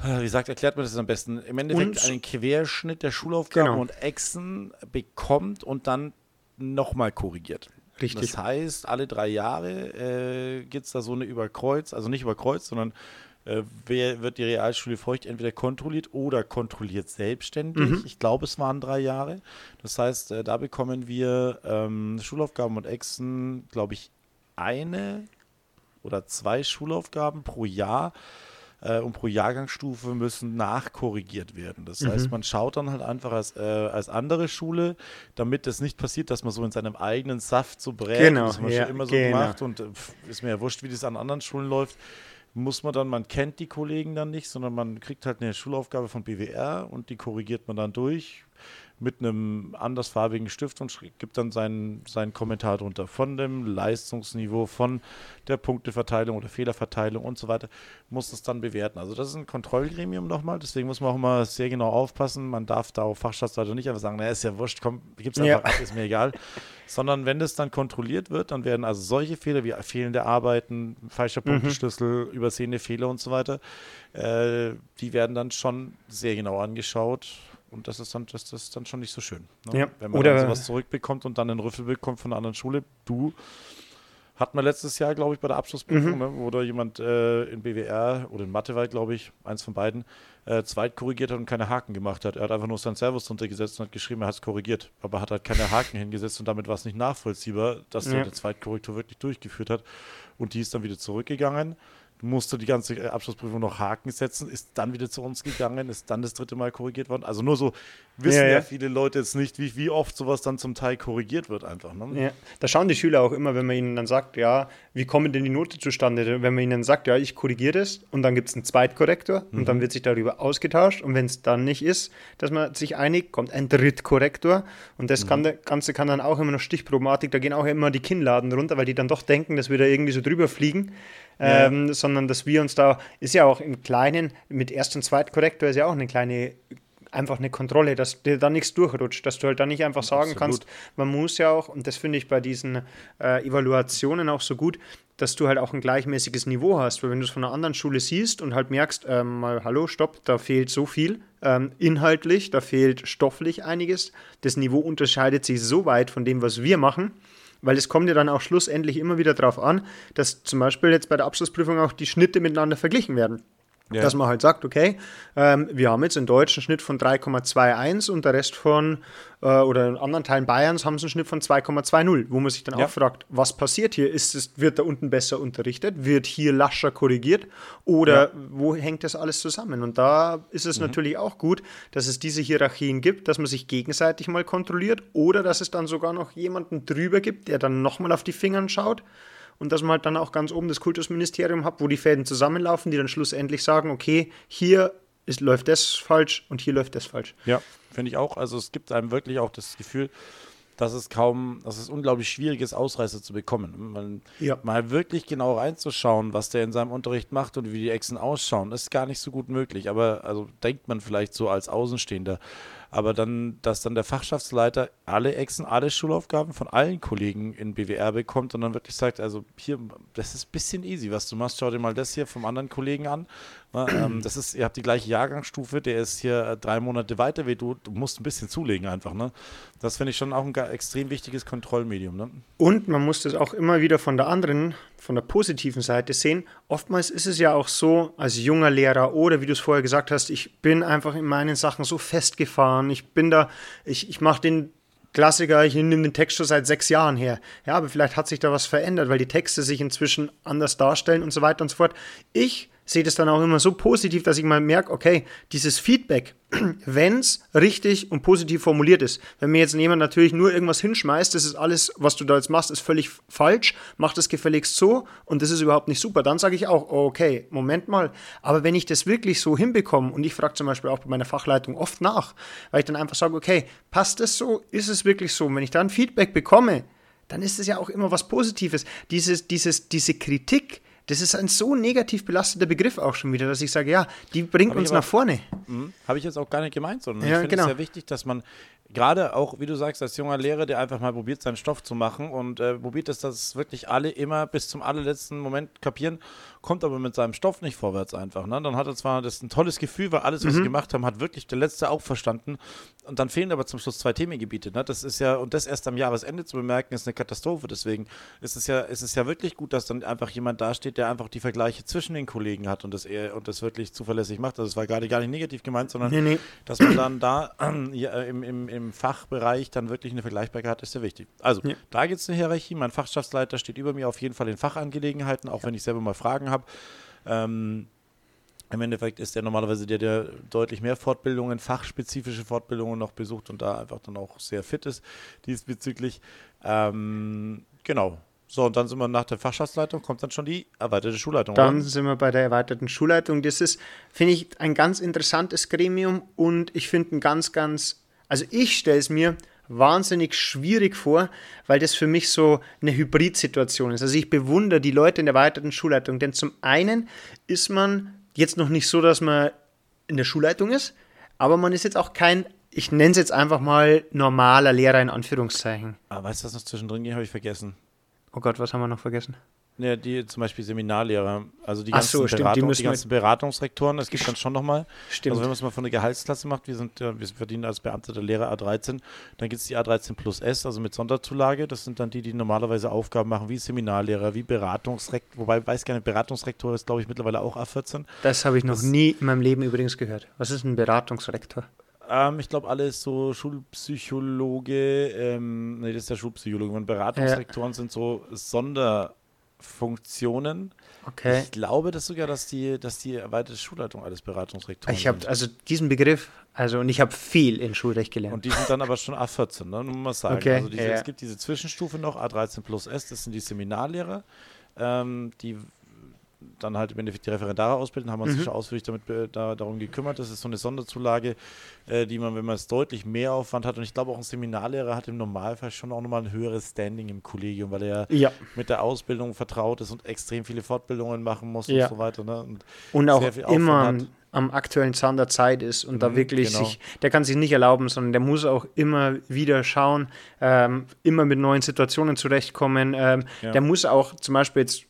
äh, wie sagt, erklärt man das am besten, im Endeffekt Und- einen Querschnitt der Schulaufgaben Genau. und Echsen bekommt und dann nochmal korrigiert. Richtig. Das heißt, alle drei Jahre äh, gibt es da so eine Überkreuz, also nicht überkreuz, sondern äh, wer wird die Realschule Feucht entweder kontrolliert oder kontrolliert selbstständig. Mhm. Ich glaube, es waren drei Jahre. Das heißt, äh, da bekommen wir ähm, Schulaufgaben und Exen, glaube ich, eine oder zwei Schulaufgaben pro Jahr äh, und pro Jahrgangsstufe müssen nachkorrigiert werden. Das heißt, Mhm. man schaut dann halt einfach als, äh, als andere Schule, damit es nicht passiert, dass man so in seinem eigenen Saft so brät. Genau, das haben wir ja, schon immer so genau. gemacht und äh, pf, ist mir ja wurscht, wie das an anderen Schulen läuft. Muss man dann, man kennt die Kollegen dann nicht, sondern man kriegt halt eine Schulaufgabe von BWR und die korrigiert man dann durch mit einem andersfarbigen Stift und gibt dann seinen, seinen Kommentar drunter von dem Leistungsniveau, von der Punkteverteilung oder Fehlerverteilung und so weiter, muss es dann bewerten. Also das ist ein Kontrollgremium nochmal, deswegen muss man auch immer sehr genau aufpassen. Man darf da auf Fachschaftsleiter nicht einfach sagen, naja, ist ja wurscht, komm, gib's einfach Ja. ab, ist mir egal. Sondern wenn das dann kontrolliert wird, dann werden also solche Fehler wie fehlende Arbeiten, falscher Mhm. Punkteschlüssel, übersehene Fehler und so weiter, äh, die werden dann schon sehr genau angeschaut. Und das ist dann, das, das ist dann schon nicht so schön. Ne? Ja, Wenn man oder- dann sowas zurückbekommt und dann einen Rüffel bekommt von einer anderen Schule, du hat man letztes Jahr, glaube ich, bei der Abschlussprüfung, Mhm. ne, wo da jemand äh, in BWR oder in Mathe war, glaube ich, eins von beiden, äh, zweit korrigiert hat und keine Haken gemacht hat. Er hat einfach nur seinen Servus drunter gesetzt und hat geschrieben, er hat es korrigiert, aber hat halt keine Haken hingesetzt und damit war es nicht nachvollziehbar, dass er Ja. eine Zweitkorrektur wirklich durchgeführt hat. Und die ist dann wieder zurückgegangen musste die ganze äh, Abschlussprüfung noch Haken setzen, ist dann wieder zu uns gegangen, ist dann das dritte Mal korrigiert worden. Also nur so wissen Ja, ja, ja. viele Leute jetzt nicht, wie, wie oft sowas dann zum Teil korrigiert wird einfach. Ne? Ja, da schauen die Schüler auch immer, wenn man ihnen dann sagt, ja, wie kommen denn die Note zustande? Wenn man ihnen sagt, ja, ich korrigiere das und dann gibt es einen Zweitkorrektor und Mhm. dann wird sich darüber ausgetauscht und wenn es dann nicht ist, dass man sich einigt, kommt ein Drittkorrektor und das Mhm. kann, Ganze kann dann auch immer noch Stichprobenartig, da gehen auch immer die Kinnladen runter, weil die dann doch denken, dass wir da irgendwie so drüber fliegen, Ja. ähm, sondern dass wir uns da, ist ja auch im Kleinen, mit Erst- und Zweitkorrektor ist ja auch eine kleine einfach eine Kontrolle, dass dir da nichts durchrutscht, dass du halt da nicht einfach sagen Absolut. kannst, man muss ja auch, und das finde ich bei diesen äh, Evaluationen auch so gut, dass du halt auch ein gleichmäßiges Niveau hast, weil wenn du es von einer anderen Schule siehst und halt merkst, ähm, mal, hallo, stopp, da fehlt so viel, ähm, inhaltlich, da fehlt stofflich einiges, das Niveau unterscheidet sich so weit von dem, was wir machen, weil es kommt ja dann auch schlussendlich immer wieder darauf an, dass zum Beispiel jetzt bei der Abschlussprüfung auch die Schnitte miteinander verglichen werden. Ja. Dass man halt sagt, okay, ähm, wir haben jetzt einen Schnitt von 3,21 und der Rest von, äh, oder in anderen Teilen Bayerns haben sie einen Schnitt von 2,20, wo man sich dann Ja. auch fragt, was passiert hier? Ist es, wird da unten besser unterrichtet? Wird hier lascher korrigiert? Oder Ja. wo hängt das alles zusammen? Und da ist es natürlich auch gut, dass es diese Hierarchien gibt, dass man sich gegenseitig mal kontrolliert oder dass es dann sogar noch jemanden drüber gibt, der dann nochmal auf die Fingern schaut und dass man halt dann auch ganz oben das Kultusministerium hat, wo die Fäden zusammenlaufen, die dann schlussendlich sagen, okay, hier ist, läuft das falsch und hier läuft das falsch. Ja, finde ich auch. Also es gibt einem wirklich auch das Gefühl, dass es kaum, dass es unglaublich schwierig ist, Ausreißer zu bekommen. Man, Ja. Mal wirklich genau reinzuschauen, was der in seinem Unterricht macht und wie die Echsen ausschauen, ist gar nicht so gut möglich. Aber also denkt man vielleicht so als Außenstehender. Aber dann, dass dann der Fachschaftsleiter alle Echsen, alle Schulaufgaben von allen Kollegen in BWR bekommt und dann wirklich sagt, also hier, das ist ein bisschen easy, was du machst, schau dir mal das hier vom anderen Kollegen an. Na, ähm, das ist, ihr habt die gleiche Jahrgangsstufe, der ist hier äh, drei Monate weiter wie du, du musst ein bisschen zulegen einfach, ne? Das finde ich schon auch ein extrem wichtiges Kontrollmedium, ne? Und man muss das auch immer wieder von der anderen, von der positiven Seite sehen. Oftmals ist es ja auch so, als junger Lehrer oder wie du es vorher gesagt hast, ich bin einfach in meinen Sachen so festgefahren. Ich bin da, ich, ich mache den Klassiker, ich nehme den Text schon seit sechs Jahren her. Ja, aber vielleicht hat sich da was verändert, weil die Texte sich inzwischen anders darstellen und so weiter und so fort. Ich sehe das dann auch immer so positiv, dass ich mal merke, okay, dieses Feedback, wenn es richtig und positiv formuliert ist. Wenn mir jetzt jemand natürlich nur irgendwas hinschmeißt, das ist alles, was du da jetzt machst, ist völlig falsch, mach das gefälligst so und das ist überhaupt nicht super, dann sage ich auch, okay, Moment mal. Aber wenn ich das wirklich so hinbekomme und ich frage zum Beispiel auch bei meiner Fachleitung oft nach, weil ich dann einfach sage, okay, passt das so? Ist es wirklich so? Und wenn ich dann Feedback bekomme, dann ist es ja auch immer was Positives. Dieses, dieses, diese Kritik, das ist ein so negativ belasteter Begriff auch schon wieder, dass ich sage, ja, die bringt Hab uns aber- nach vorne. Mhm. Habe ich jetzt auch gar nicht gemeint, sondern Ja, ich finde genau. es sehr wichtig, dass man gerade auch, wie du sagst, als junger Lehrer, der einfach mal probiert, seinen Stoff zu machen und äh, probiert es, dass wirklich alle immer bis zum allerletzten Moment kapieren, kommt aber mit seinem Stoff nicht vorwärts einfach. Ne? Dann hat er zwar das ein tolles Gefühl, weil alles, was sie gemacht haben, hat wirklich der Letzte auch verstanden und dann fehlen aber zum Schluss zwei Themengebiete. Ne? Das ist ja, und das erst am Jahresende zu bemerken, ist eine Katastrophe. Deswegen ist es ja, ist es ja wirklich gut, dass dann einfach jemand dasteht, der einfach die Vergleiche zwischen den Kollegen hat und das, eher, und das wirklich zuverlässig macht. Also es war gerade gar nicht negativ gemeint, sondern Nee, nee. dass man dann da äh, im, im, im Fachbereich dann wirklich eine Vergleichbarkeit hat, ist sehr wichtig. Also, Ja. da gibt es eine Hierarchie. Mein Fachschaftsleiter steht über mir auf jeden Fall in Fachangelegenheiten, auch wenn ich selber mal Fragen habe. Ähm, Im Endeffekt ist er normalerweise der, der deutlich mehr Fortbildungen, fachspezifische Fortbildungen noch besucht und da einfach dann auch sehr fit ist diesbezüglich. Ähm, genau. So, und dann sind wir nach der Fachschaftsleitung, kommt dann schon die erweiterte Schulleitung. Dann oder? sind wir bei der erweiterten Schulleitung. Das ist, finde ich, ein ganz interessantes Gremium und ich finde ein ganz, ganz, also ich stelle es mir wahnsinnig schwierig vor, weil das für mich so eine Hybridsituation ist. Also ich bewundere die Leute in der erweiterten Schulleitung, denn zum einen ist man jetzt noch nicht so, dass man in der Schulleitung ist, aber man ist jetzt auch kein, ich nenne es jetzt einfach mal normaler Lehrer in Anführungszeichen. Ah, weißt du, was noch zwischendrin ging? Habe ich vergessen. Oh Gott, was haben wir noch vergessen? Ja, die zum Beispiel Seminarlehrer, also die ganzen, so, stimmt, die Beratung, die wir- ganzen Beratungsrektoren, das gibt dann schon nochmal. Stimmt. Also wenn man es mal von der Gehaltsklasse macht, wir sind ja, wir verdienen als Beamter der Lehrer A13, dann gibt es die A13 plus S, also mit Sonderzulage. Das sind dann die, die normalerweise Aufgaben machen, wie Seminarlehrer, wie Beratungsrektor, wobei ich weiß gar nicht, Beratungsrektor ist, glaube ich, mittlerweile auch A14. Das habe ich noch Das- nie in meinem Leben übrigens gehört. Was ist ein Beratungsrektor? Ähm, ich glaube, alles so Schulpsychologe, ähm, nee, das ist der Schulpsychologe. Und Beratungsrektoren sind so Sonderfunktionen. Okay. Ich glaube das sogar, dass die, dass die erweiterte Schulleitung alles Beratungsrektoren Ich habe also diesen Begriff, also und ich habe viel in Schulrecht gelernt. Und die sind dann aber schon A14, ne? Nur mal sagen. Okay, Also diese, ja. es gibt diese Zwischenstufe noch, A13 plus S, das sind die Seminarlehrer. Ähm, die dann halt im Endeffekt die Referendare ausbilden, haben wir uns schon ausführlich damit be- da, darum gekümmert. Das ist so eine Sonderzulage, äh, die man, wenn man es deutlich mehr Aufwand hat, und ich glaube auch ein Seminarlehrer hat im Normalfall schon auch nochmal ein höheres Standing im Kollegium, weil er Ja. mit der Ausbildung vertraut ist und extrem viele Fortbildungen machen muss Ja. und so weiter. Ne? Und Und auch immer am, aktuellen Zahn der Zeit ist und da Mhm, wirklich genau. sich, der kann sich nicht erlauben, sondern der muss auch immer wieder schauen, ähm, immer mit neuen Situationen zurechtkommen. Ähm, Ja. Der muss auch zum Beispiel jetzt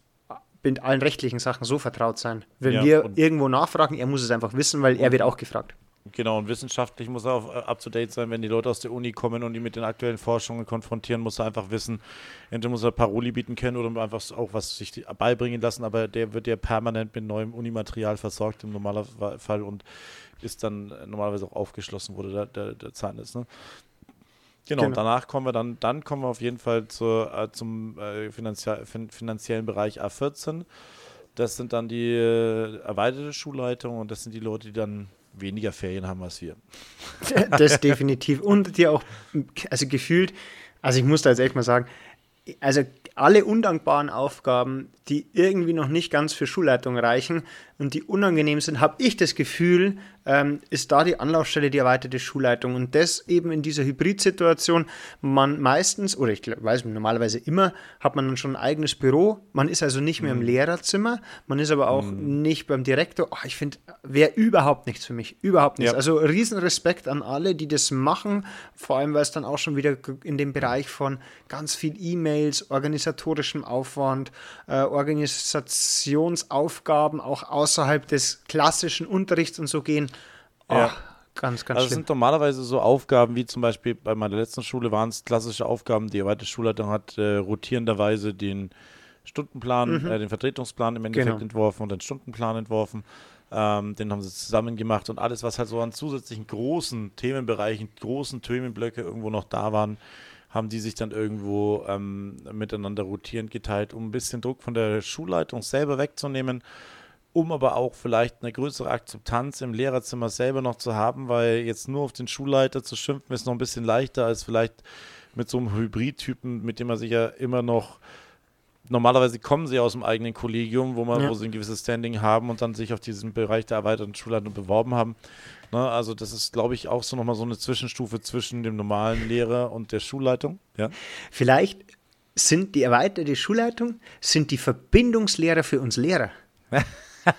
mit allen rechtlichen Sachen so vertraut sein. Wenn Ja, wir irgendwo nachfragen, er muss es einfach wissen, weil er wird auch gefragt. Genau, und wissenschaftlich muss er auch äh, up to date sein, wenn die Leute aus der Uni kommen und die mit den aktuellen Forschungen konfrontieren, muss er einfach wissen, entweder muss er Paroli bieten können oder einfach auch was sich beibringen lassen, aber der wird ja permanent mit neuem Unimaterial versorgt im Normalfall und ist dann äh, normalerweise auch aufgeschlossen, wo der, der, der Zahn ist. Ne? Genau, Genau. danach kommen wir dann, dann kommen wir auf jeden Fall zur, äh, zum äh, finanzie fin finanziellen Bereich A14. Das sind dann die äh, erweiterte Schulleitung und das sind die Leute, die dann weniger Ferien haben als wir. Das definitiv. Und dir auch, also gefühlt, also ich muss da jetzt echt mal sagen, also alle undankbaren Aufgaben, die irgendwie noch nicht ganz für Schulleitung reichen und die unangenehm sind, habe ich das Gefühl, ähm, ist da die Anlaufstelle die erweiterte Schulleitung. Und das eben in dieser Hybridsituation, man meistens, oder ich weiß normalerweise immer, hat man dann schon ein eigenes Büro. Man ist also nicht mehr im Lehrerzimmer, man ist aber auch nicht beim Direktor. Oh, ich finde, wäre überhaupt nichts für mich. Überhaupt nichts. Ja. Also Riesenrespekt an alle, die das machen. Vor allem, weil es dann auch schon wieder in dem Bereich von ganz viel E-Mails, organisatorischem Aufwand, äh, Organisationsaufgaben auch außerhalb des klassischen Unterrichts und so gehen. Oh, Ja. Ganz, ganz Also schlimm. sind normalerweise so Aufgaben, wie zum Beispiel bei meiner letzten Schule waren es klassische Aufgaben. Die erweiterte Schulleitung hat äh, rotierenderweise den Stundenplan, äh, den Vertretungsplan im Endeffekt Mhm. Genau. entworfen und den Stundenplan entworfen. Ähm, den haben sie zusammen gemacht und alles, was halt so an zusätzlichen großen Themenbereichen, großen Themenblöcke irgendwo noch da waren, haben die sich dann irgendwo ähm, miteinander rotierend geteilt, um ein bisschen Druck von der Schulleitung selber wegzunehmen um aber auch vielleicht eine größere Akzeptanz im Lehrerzimmer selber noch zu haben, weil jetzt nur auf den Schulleiter zu schimpfen ist noch ein bisschen leichter als vielleicht mit so einem Hybridtypen, mit dem man sich ja immer noch normalerweise kommen sie aus dem eigenen Kollegium, wo man Ja. wo sie ein gewisses Standing haben und dann sich auf diesen Bereich der erweiterten Schulleitung beworben haben. Ne, also das ist, glaube ich, auch so nochmal so eine Zwischenstufe zwischen dem normalen Lehrer und der Schulleitung. Ja. Vielleicht sind die erweiterte Schulleitung, sind die Verbindungslehrer für uns Lehrer.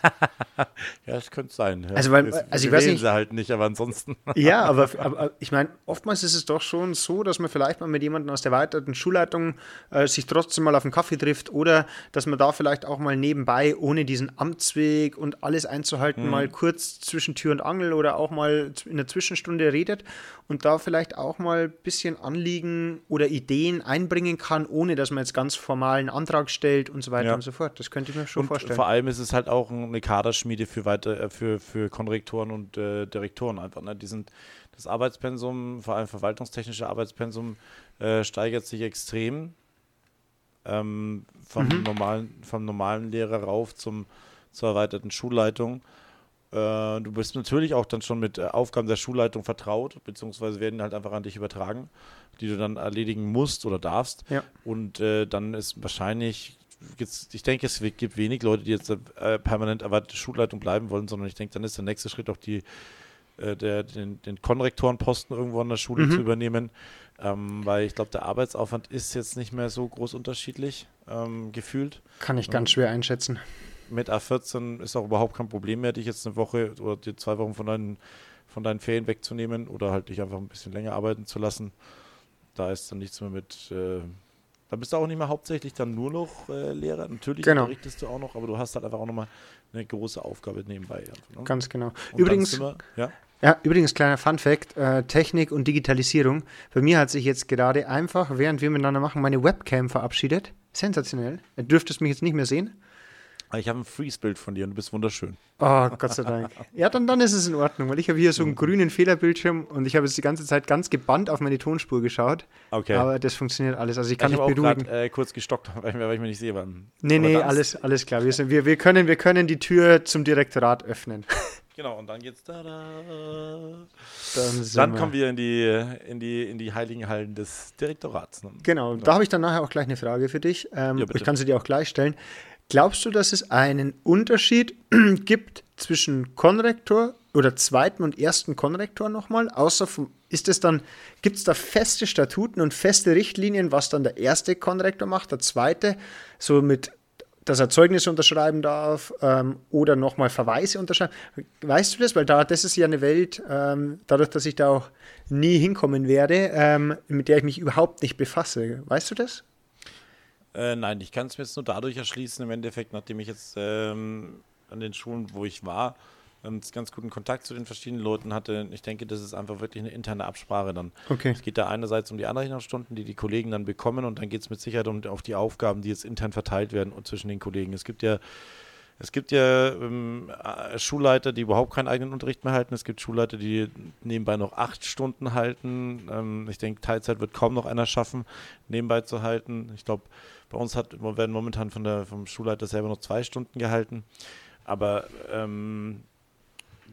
Ja, das könnte sein. Ja. Also, weil- also ich weiß nicht- sie halt nicht, aber ansonsten. Ja, aber, aber, ich meine, oftmals ist es doch schon so, dass man vielleicht mal mit jemandem aus der erweiterten Schulleitung äh, sich trotzdem mal auf einen Kaffee trifft oder dass man da vielleicht auch mal nebenbei, ohne diesen Amtsweg und alles einzuhalten, mal kurz zwischen Tür und Angel oder auch mal in der Zwischenstunde redet und da vielleicht auch mal ein bisschen Anliegen oder Ideen einbringen kann, ohne dass man jetzt ganz formalen Antrag stellt und so weiter Ja. und so fort. Das könnte ich mir schon Und vorstellen. vor allem ist es halt auch eine Kaderschmiede für weiter, äh, für, für Konrektoren und äh, Direktoren einfach. Ne? Die sind, das Arbeitspensum, vor allem verwaltungstechnische Arbeitspensum, äh, steigert sich extrem ähm, vom, Mhm. normalen, vom normalen Lehrer rauf zum, zur erweiterten Schulleitung. Äh, du bist natürlich auch dann schon mit äh, Aufgaben der Schulleitung vertraut, beziehungsweise werden halt einfach an dich übertragen, die du dann erledigen musst oder darfst. Ja. Und äh, dann ist wahrscheinlich, ich denke, es gibt wenig Leute, die jetzt äh, permanent erweiterte Schulleitung bleiben wollen, sondern ich denke, dann ist der nächste Schritt auch die, äh, der, den, den Konrektorenposten irgendwo an der Schule Mhm. zu übernehmen. Ähm, weil ich glaube, der Arbeitsaufwand ist jetzt nicht mehr so groß unterschiedlich ähm, gefühlt. Kann ich ganz schwer einschätzen. Mit A14 ist auch überhaupt kein Problem mehr, dich jetzt eine Woche oder die zwei Wochen von deinen, von deinen Ferien wegzunehmen oder halt dich einfach ein bisschen länger arbeiten zu lassen. Da ist dann nichts mehr mit. Äh, da bist du auch nicht mehr hauptsächlich dann nur noch äh, Lehrer. Natürlich Genau. unterrichtest du auch noch, aber du hast halt einfach auch nochmal eine große Aufgabe nebenbei. Einfach, ne? Ganz genau. Und Übrigens, wir- ja, Ja, übrigens, kleiner Fun-Fact: äh, Technik und Digitalisierung. Bei mir hat sich jetzt gerade einfach, während wir miteinander machen, meine Webcam verabschiedet. Sensationell. Du dürftest mich jetzt nicht mehr sehen. Ich habe ein Freeze-Bild von dir und du bist wunderschön. Oh, Gott sei Dank. Ja, dann, dann ist es in Ordnung, weil ich habe hier so einen grünen Fehlerbildschirm und ich habe jetzt die ganze Zeit ganz gebannt auf meine Tonspur geschaut. Okay. Aber das funktioniert alles. Also ich kann ich habe auch beruhigen. gerade äh, kurz gestockt, weil ich, weil ich mich nicht sehe. Wann. Nee, Aber nee, alles, alles klar. Wir, sind, wir, wir, können, wir können die Tür zum Direktorat öffnen. Genau, und dann geht's da. da. Dann, Dann kommen wir in die, in, die, in die heiligen Hallen des Direktorats. Ne? Genau, da habe ich dann nachher auch gleich eine Frage für dich. Ähm, Ja, ich kann sie dir auch gleich stellen. Glaubst du, dass es einen Unterschied gibt zwischen Konrektor oder zweiten und ersten Konrektor nochmal? Außer vom, ist es dann, gibt es da feste Statuten und feste Richtlinien, was dann der erste Konrektor macht, der zweite, so mit dass er Zeugnisse unterschreiben darf ähm, oder nochmal Verweise unterschreiben. Weißt du das? Weil da, das ist ja eine Welt, ähm, dadurch, dass ich da auch nie hinkommen werde, ähm, mit der ich mich überhaupt nicht befasse. Weißt du das? Äh, nein, ich kann es mir jetzt nur dadurch erschließen, im Endeffekt, nachdem ich jetzt ähm, an den Schulen, wo ich war, ganz guten Kontakt zu den verschiedenen Leuten hatte. Ich denke, das ist einfach wirklich eine interne Absprache dann. Okay. Es geht da einerseits um die Anrechnungsstunden, die die Kollegen dann bekommen und dann geht es mit Sicherheit um auf die Aufgaben, die jetzt intern verteilt werden und zwischen den Kollegen. Es gibt ja es gibt ja ähm, äh, Schulleiter, die überhaupt keinen eigenen Unterricht mehr halten. Es gibt Schulleiter, die nebenbei noch acht Stunden halten. Ähm, ich denke, Teilzeit wird kaum noch einer schaffen, nebenbei zu halten. Ich glaube, bei uns hat, werden momentan von der, vom Schulleiter selber noch zwei Stunden gehalten. Aber ähm,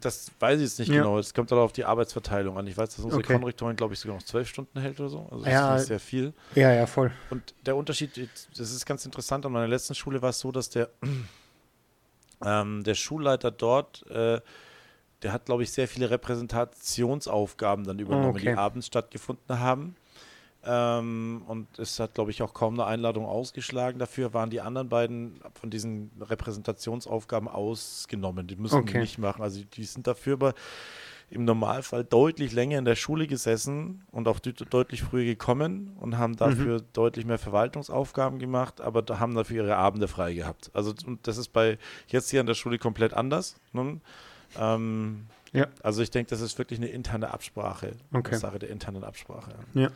das weiß ich jetzt nicht ja. genau. Es kommt aber auf die Arbeitsverteilung an. Ich weiß, dass unsere okay. Konrektorin, glaube ich, sogar noch zwölf Stunden hält oder so. Also das ja, ist sehr viel. Ja, ja, voll. Und der Unterschied, das ist ganz interessant, an meiner letzten Schule war es so, dass der, ähm, der Schulleiter dort, äh, der hat, glaube ich, sehr viele Repräsentationsaufgaben dann übernommen, okay. die abends stattgefunden haben. Ähm, und es hat, glaube ich, auch kaum eine Einladung ausgeschlagen. Dafür waren die anderen beiden von diesen Repräsentationsaufgaben ausgenommen. Die müssen okay. die nicht machen. Also die sind dafür aber im Normalfall deutlich länger in der Schule gesessen und auch deutlich früher gekommen und haben dafür mhm. deutlich mehr Verwaltungsaufgaben gemacht, aber haben dafür ihre Abende frei gehabt. Also und das ist bei jetzt hier an der Schule komplett anders. Ne? Ähm, ja. Also ich denke, das ist wirklich eine interne Absprache. Okay. Sache der internen Absprache. Ja.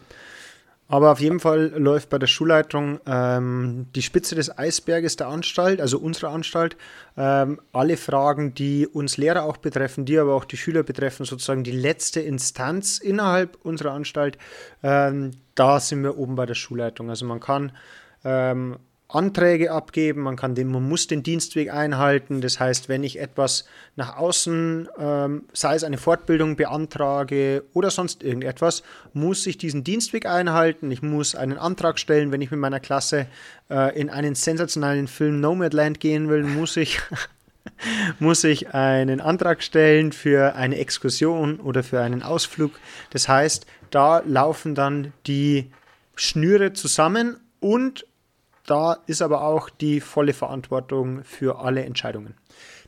Aber auf jeden Fall läuft bei der Schulleitung ähm, die Spitze des Eisberges der Anstalt, also unserer Anstalt. Ähm, alle Fragen, die uns Lehrer auch betreffen, die aber auch die Schüler betreffen, sozusagen die letzte Instanz innerhalb unserer Anstalt, ähm, da sind wir oben bei der Schulleitung. Also man kann ähm, Anträge abgeben, man kann den, man muss den Dienstweg einhalten. Das heißt, wenn ich etwas nach außen, ähm, sei es eine Fortbildung beantrage oder sonst irgendetwas, muss ich diesen Dienstweg einhalten. Ich muss einen Antrag stellen, wenn ich mit meiner Klasse äh, in einen sensationalen Film Nomadland gehen will, muss ich muss ich einen Antrag stellen für eine Exkursion oder für einen Ausflug. Das heißt, da laufen dann die Schnüre zusammen und da ist aber auch die volle Verantwortung für alle Entscheidungen.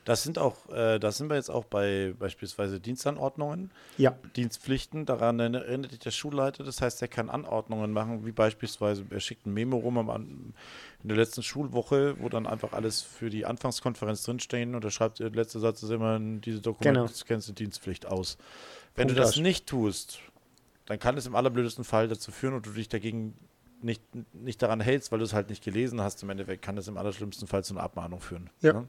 Das sind auch, äh, da sind wir jetzt auch bei beispielsweise Dienstanordnungen, ja. Dienstpflichten. Daran erinnert sich der Schulleiter. Das heißt, er kann Anordnungen machen, wie beispielsweise, er schickt ein Memo rum am, in der letzten Schulwoche, wo dann einfach alles für die Anfangskonferenz drinstehen und er schreibt, der letzte Satz ist immer, diese Dokumente genau. kennst du Dienstpflicht aus. Wenn Punkt du das nicht tust, dann kann es im allerblödesten Fall dazu führen und du dich dagegen nicht, nicht daran hältst, weil du es halt nicht gelesen hast, im Endeffekt kann das im allerschlimmsten Fall zu einer Abmahnung führen. Ja. Ne?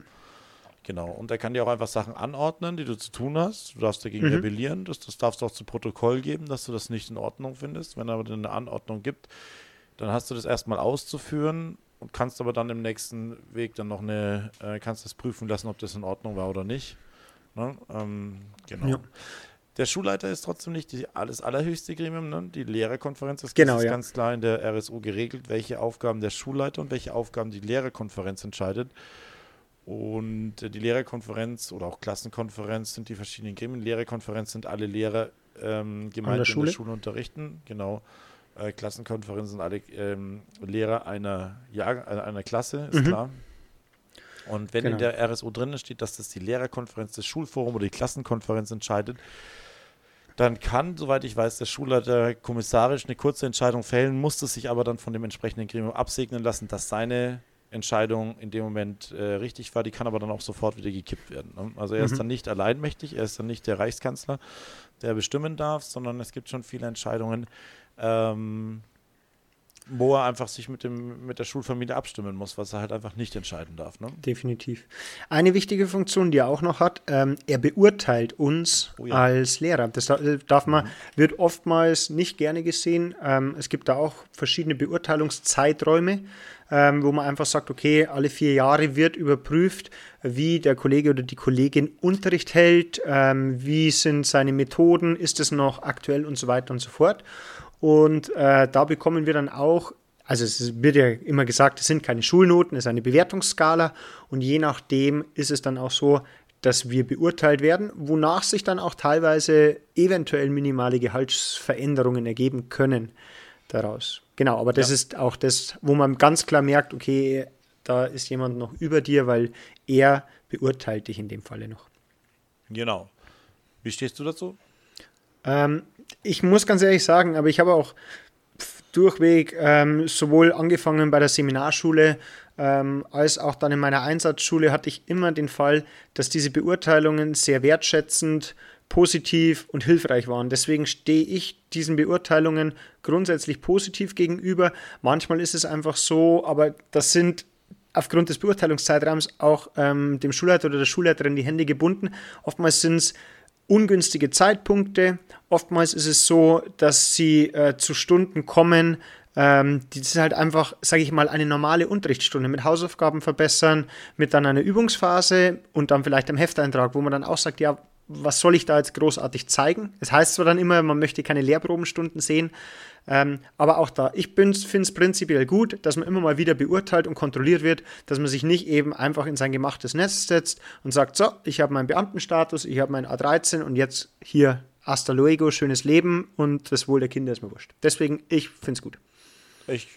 Genau. Und er kann dir auch einfach Sachen anordnen, die du zu tun hast. Du darfst dagegen mhm. rebellieren. Das, das darfst du auch zu Protokoll geben, dass du das nicht in Ordnung findest. Wenn er aber eine Anordnung gibt, dann hast du das erstmal auszuführen und kannst aber dann im nächsten Weg dann noch eine, äh, kannst das prüfen lassen, ob das in Ordnung war oder nicht. Ne? Ähm, genau. Ja. Der Schulleiter ist trotzdem nicht die, das allerhöchste Gremium, ne? die Lehrerkonferenz. Das genau, ist ja. ganz klar in der RSU geregelt, welche Aufgaben der Schulleiter und welche Aufgaben die Lehrerkonferenz entscheidet. Und die Lehrerkonferenz oder auch Klassenkonferenz sind die verschiedenen Gremien. Lehrerkonferenz sind alle Lehrer ähm, gemeint, die in der Schule unterrichten. Genau. Äh, Klassenkonferenz sind alle ähm, Lehrer einer, Jahr, äh, einer Klasse, ist mhm. klar. Und wenn genau. in der RSU drin steht, dass das die Lehrerkonferenz, das Schulforum oder die Klassenkonferenz entscheidet, dann kann, soweit ich weiß, der Schulleiter kommissarisch eine kurze Entscheidung fällen, muss es sich aber dann von dem entsprechenden Gremium absegnen lassen, dass seine Entscheidung in dem Moment äh, richtig war. Die kann aber dann auch sofort wieder gekippt werden. Ne? Also er mhm. ist dann nicht alleinmächtig, er ist dann nicht der Reichskanzler, der bestimmen darf, sondern es gibt schon viele Entscheidungen, ähm, wo er einfach sich mit, dem, mit der Schulfamilie abstimmen muss, was er halt einfach nicht entscheiden darf. Ne? Definitiv. Eine wichtige Funktion, die er auch noch hat, ähm, er beurteilt uns oh ja. als Lehrer. Das darf man, mhm. wird oftmals nicht gerne gesehen. Ähm, es gibt da auch verschiedene Beurteilungszeiträume. Ähm, wo man einfach sagt, okay, alle vier Jahre wird überprüft, wie der Kollege oder die Kollegin Unterricht hält, ähm, wie sind seine Methoden, ist es noch aktuell und so weiter und so fort. Und äh, da bekommen wir dann auch also es wird ja immer gesagt, es sind keine Schulnoten, es ist eine Bewertungsskala und je nachdem ist es dann auch so, dass wir beurteilt werden, wonach sich dann auch teilweise eventuell minimale Gehaltsveränderungen ergeben können daraus. Genau, aber das ja. ist auch das, wo man ganz klar merkt, okay, da ist jemand noch über dir, weil er beurteilt dich in dem Falle noch. Genau. Wie stehst du dazu? Ähm, ich muss ganz ehrlich sagen, aber ich habe auch durchweg ähm, sowohl angefangen bei der Seminarschule ähm, als auch dann in meiner Einsatzschule hatte ich immer den Fall, dass diese Beurteilungen sehr wertschätzend, positiv und hilfreich waren. Deswegen stehe ich diesen Beurteilungen grundsätzlich positiv gegenüber. Manchmal ist es einfach so, aber das sind aufgrund des Beurteilungszeitraums auch ähm, dem Schulleiter oder der Schulleiterin die Hände gebunden. Oftmals sind es ungünstige Zeitpunkte. Oftmals ist es so, dass sie äh, zu Stunden kommen, ähm, das ist halt einfach, sage ich mal, eine normale Unterrichtsstunde mit Hausaufgaben verbessern, mit dann einer Übungsphase und dann vielleicht einem Hefteintrag, wo man dann auch sagt, ja, was soll ich da jetzt großartig zeigen? Es heißt zwar dann immer, man möchte keine Lehrprobenstunden sehen, ähm, aber auch da, ich finde es prinzipiell gut, dass man immer mal wieder beurteilt und kontrolliert wird, dass man sich nicht eben einfach in sein gemachtes Netz setzt und sagt, so, ich habe meinen Beamtenstatus, ich habe meinen A13 und jetzt hier hasta luego, schönes Leben und das Wohl der Kinder ist mir wurscht. Deswegen, ich finde es gut. Ich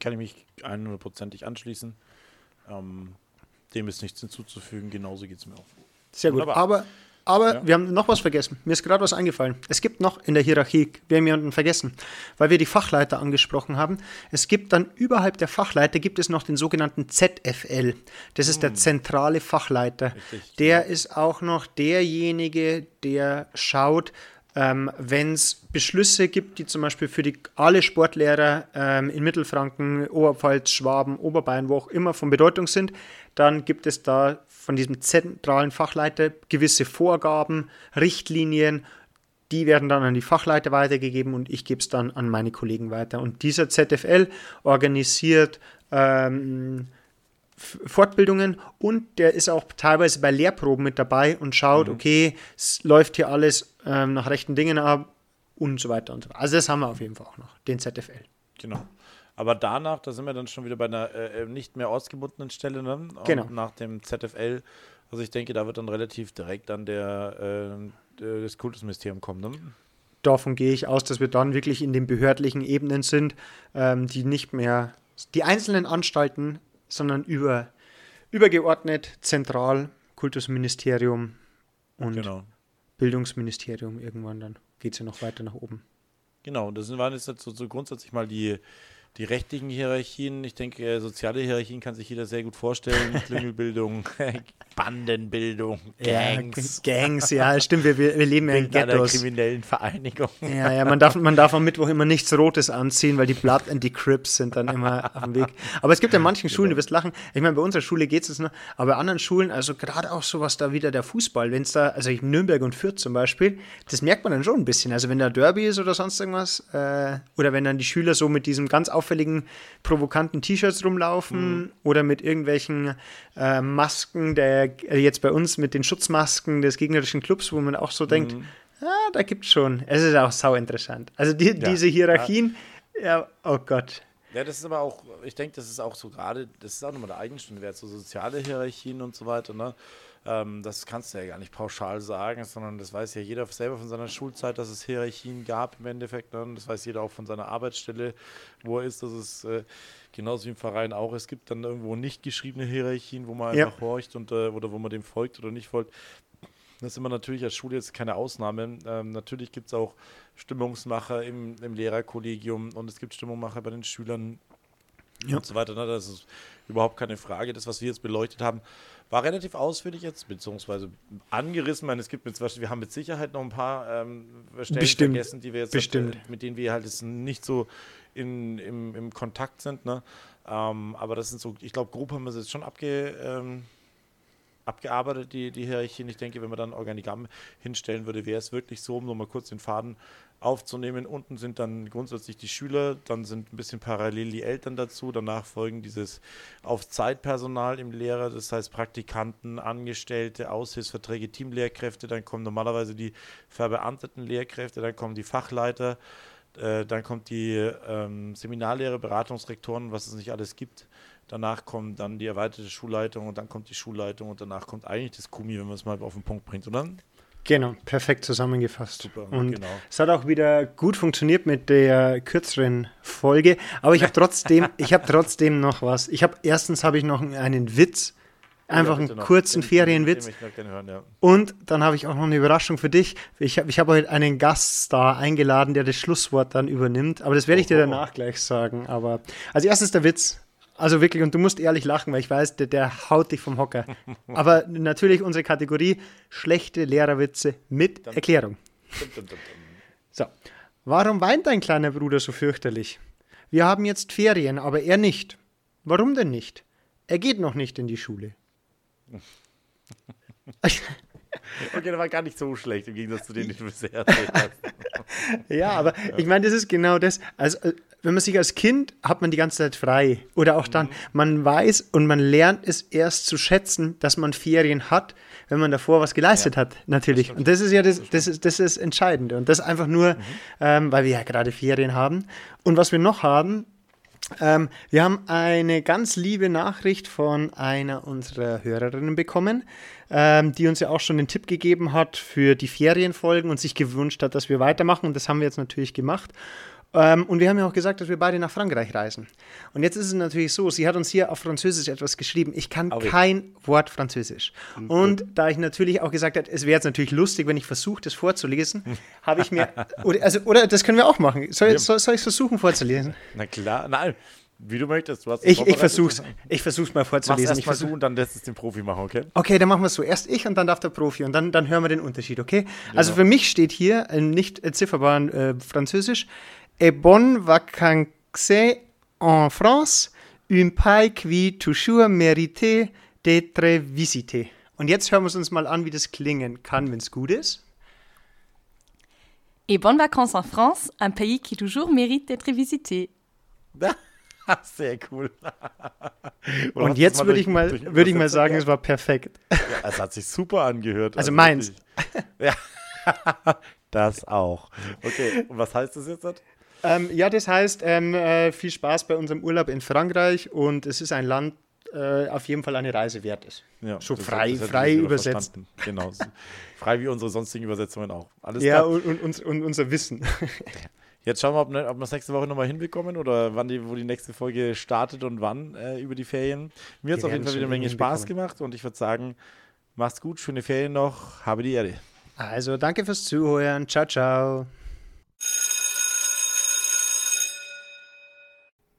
kann ich mich 100%ig anschließen. Ähm, dem ist nichts hinzuzufügen, genauso geht es mir auch. Sehr gut. Wunderbar. Aber, aber ja. wir haben noch was vergessen. Mir ist gerade was eingefallen. Es gibt noch in der Hierarchie, wir haben jemanden vergessen, weil wir die Fachleiter angesprochen haben. Es gibt dann überhalb der Fachleiter gibt es noch den sogenannten ZFL. Das ist hm. der zentrale Fachleiter. Richtig, der ja. ist auch noch derjenige, der schaut, ähm, Wenn es Beschlüsse gibt, die zum Beispiel für die, alle Sportlehrer ähm, in Mittelfranken, Oberpfalz, Schwaben, Oberbayern, wo auch immer von Bedeutung sind, dann gibt es da von diesem zentralen Fachleiter gewisse Vorgaben, Richtlinien, die werden dann an die Fachleiter weitergegeben und ich gebe es dann an meine Kollegen weiter. Und dieser ZFL organisiert ähm, Fortbildungen und der ist auch teilweise bei Lehrproben mit dabei und schaut, mhm. okay, es läuft hier alles ähm, nach rechten Dingen ab und so weiter und so weiter. Also das haben wir auf jeden Fall auch noch, den ZFL. Genau. Aber danach, da sind wir dann schon wieder bei einer äh, äh nicht mehr ortsgebundenen Stelle, ne? Genau. Nach dem ZFL. Also ich denke, da wird dann relativ direkt an der äh, das Kultusministerium kommen. Ne? Davon gehe ich aus, dass wir dann wirklich in den behördlichen Ebenen sind, ähm, die nicht mehr die einzelnen Anstalten sondern über, übergeordnet, zentral, Kultusministerium und genau. Bildungsministerium irgendwann dann geht es ja noch weiter nach oben. Genau, das waren jetzt so, so grundsätzlich mal die, die rechtlichen Hierarchien, ich denke, äh, soziale Hierarchien kann sich jeder sehr gut vorstellen. Klüngelbildung, Bandenbildung, Gangs. Ja, Gangs, ja, stimmt, wir, wir leben ja in Ghettos. kriminellen Vereinigung. Ja, ja, man darf, man darf am Mittwoch immer nichts Rotes anziehen, weil die Blood and die Crips sind dann immer auf dem Weg. Aber es gibt ja manchen Schulen, du wirst lachen, ich meine, bei unserer Schule geht es jetzt noch, aber bei anderen Schulen, also gerade auch sowas da wieder der Fußball, wenn es da, also ich Nürnberg und Fürth zum Beispiel, das merkt man dann schon ein bisschen. Also wenn da Derby ist oder sonst irgendwas, äh, oder wenn dann die Schüler so mit diesem ganz auf auffälligen, provokanten T-Shirts rumlaufen mhm. oder mit irgendwelchen äh, Masken, der äh, jetzt bei uns mit den Schutzmasken des gegnerischen Clubs, wo man auch so denkt, mhm. ah, da gibt es schon. Es ist auch sau interessant. Also die, ja. diese Hierarchien, ja, oh Gott. Ja, das ist aber auch, ich denke, das ist auch so gerade, das ist auch nochmal der Eigenstunde wert, so soziale Hierarchien und so weiter, ne? Ähm, das kannst du ja gar nicht pauschal sagen, sondern das weiß ja jeder selber von seiner Schulzeit, dass es Hierarchien gab im Endeffekt. Ne? Das weiß jeder auch von seiner Arbeitsstelle, wo er ist. Das ist äh, genauso wie im Verein auch. Es gibt dann irgendwo nicht geschriebene Hierarchien, wo man einfach ja. horcht und, äh, oder wo man dem folgt oder nicht folgt. Das ist immer natürlich als Schule jetzt keine Ausnahme. Ähm, natürlich gibt es auch Stimmungsmacher im, im Lehrerkollegium und es gibt Stimmungsmacher bei den Schülern ja. und so weiter. Ne? Das ist überhaupt keine Frage. Das, was wir jetzt beleuchtet haben, war relativ ausführlich jetzt, beziehungsweise angerissen. Ich meine, es gibt mit, wir haben mit Sicherheit noch ein paar ähm, Stellen Bestimmt. vergessen, die wir jetzt Bestimmt. Halt, mit denen wir halt jetzt nicht so in, im, im Kontakt sind. Ne? Ähm, aber das sind so, ich glaube, grob haben wir es jetzt schon abge, ähm, abgearbeitet, die, die Hierarchien. Ich denke, wenn man dann ein Organigramm hinstellen würde, wäre es wirklich so, um nochmal kurz den Faden aufzunehmen. Unten sind dann grundsätzlich die Schüler, dann sind ein bisschen parallel die Eltern dazu, danach folgen dieses auf Zeitpersonal im Lehrer, das heißt Praktikanten, Angestellte, Aushilfsverträge, Teamlehrkräfte, dann kommen normalerweise die verbeamteten Lehrkräfte, dann kommen die Fachleiter, Äh, dann kommt die ähm, Seminarlehre, Beratungsrektoren, was es nicht alles gibt. Danach kommt dann die erweiterte Schulleitung und dann kommt die Schulleitung und danach kommt eigentlich das Kumi, wenn man es mal auf den Punkt bringt, oder? Genau, perfekt zusammengefasst. Super, und genau. es hat auch wieder gut funktioniert mit der kürzeren Folge, aber ich habe trotzdem, ich habe trotzdem noch was. Ich habe erstens habe ich noch einen Witz, einfach Ja, einen kurzen Den- Ferienwitz Den gerne hören, ja. und dann habe ich auch noch eine Überraschung für dich. Ich habe ich hab heute einen Gaststar eingeladen, der das Schlusswort dann übernimmt, aber das werde ich dir danach gleich sagen. Aber als erstes der Witz. Also wirklich, und du musst ehrlich lachen, weil ich weiß, der, der haut dich vom Hocker. Aber natürlich unsere Kategorie schlechte Lehrerwitze mit Erklärung. So. Warum weint dein kleiner Bruder so fürchterlich? Wir haben jetzt Ferien, aber er nicht. Warum denn nicht? Er geht noch nicht in die Schule. Okay, der war gar nicht so schlecht, im Gegensatz zu denen, die du bisher erzählt hast. ja, aber ich meine, das ist genau das. Also, äh, wenn man sich als Kind hat man die ganze Zeit frei. Oder auch dann, man weiß und man lernt es erst zu schätzen, dass man Ferien hat, wenn man davor was geleistet hat, natürlich. und das ist ja das, das, ist, das ist Entscheidende. Und das einfach nur, ähm, weil wir ja gerade Ferien haben. Und was wir noch haben, ähm, wir haben eine ganz liebe Nachricht von einer unserer Hörerinnen bekommen, ähm, die uns ja auch schon den Tipp gegeben hat für die Ferienfolgen und sich gewünscht hat, dass wir weitermachen. Und das haben wir jetzt natürlich gemacht. Ähm, und wir haben ja auch gesagt, dass wir beide nach Frankreich reisen. Und jetzt ist es natürlich so, sie hat uns hier auf Französisch etwas geschrieben. Ich kann oui. kein Wort Französisch. Und da ich natürlich auch gesagt habe, es wäre jetzt natürlich lustig, wenn ich versuche, das vorzulesen, habe ich mir, oder, also, oder das können wir auch machen. Soll, soll, soll ich es versuchen vorzulesen? Na klar, nein, wie du möchtest. Du Ich, ich versuch's. Ich versuch's mal Mach's vorzulesen. erst Ich mal du und dann lässt es den Profi machen, okay? okay, dann machen wir es so. Erst ich und dann darf der Profi und dann, dann hören wir den Unterschied, okay? Also Genau. für mich steht hier im nicht entzifferbaren äh, Französisch Et bonne vacances en France, un pays qui toujours mérité d'être visité. Und jetzt hören wir es uns mal an, wie das klingen kann, wenn es gut ist. Et bonnes vacances en France, un pays qui toujours mérite d'être visité. Sehr cool. Oder Und jetzt würde ich mal, würde ich mal sagen, es gehabt? war perfekt. Ja, es hat sich super angehört. Also meins. wirklich. Ja. das auch. Okay, und was heißt das jetzt? Ähm, ja, das heißt, ähm, äh, viel Spaß bei unserem Urlaub in Frankreich und es ist ein Land, äh, auf jeden Fall eine Reise wert ist. Ja, So frei- ich frei übersetzt. Genau. frei wie unsere sonstigen Übersetzungen auch. Alles Ja, klar. und, und, und unser Wissen. Jetzt schauen wir, ob, ne, ob wir es nächste Woche nochmal hinbekommen oder wann die, wo die nächste Folge startet und wann äh, über die Ferien. Mir hat es auf jeden Fall wieder eine Menge. Spaß gemacht und ich würde sagen, macht's gut, schöne Ferien noch, habe die Erde. Also danke fürs Zuhören. Ciao, ciao.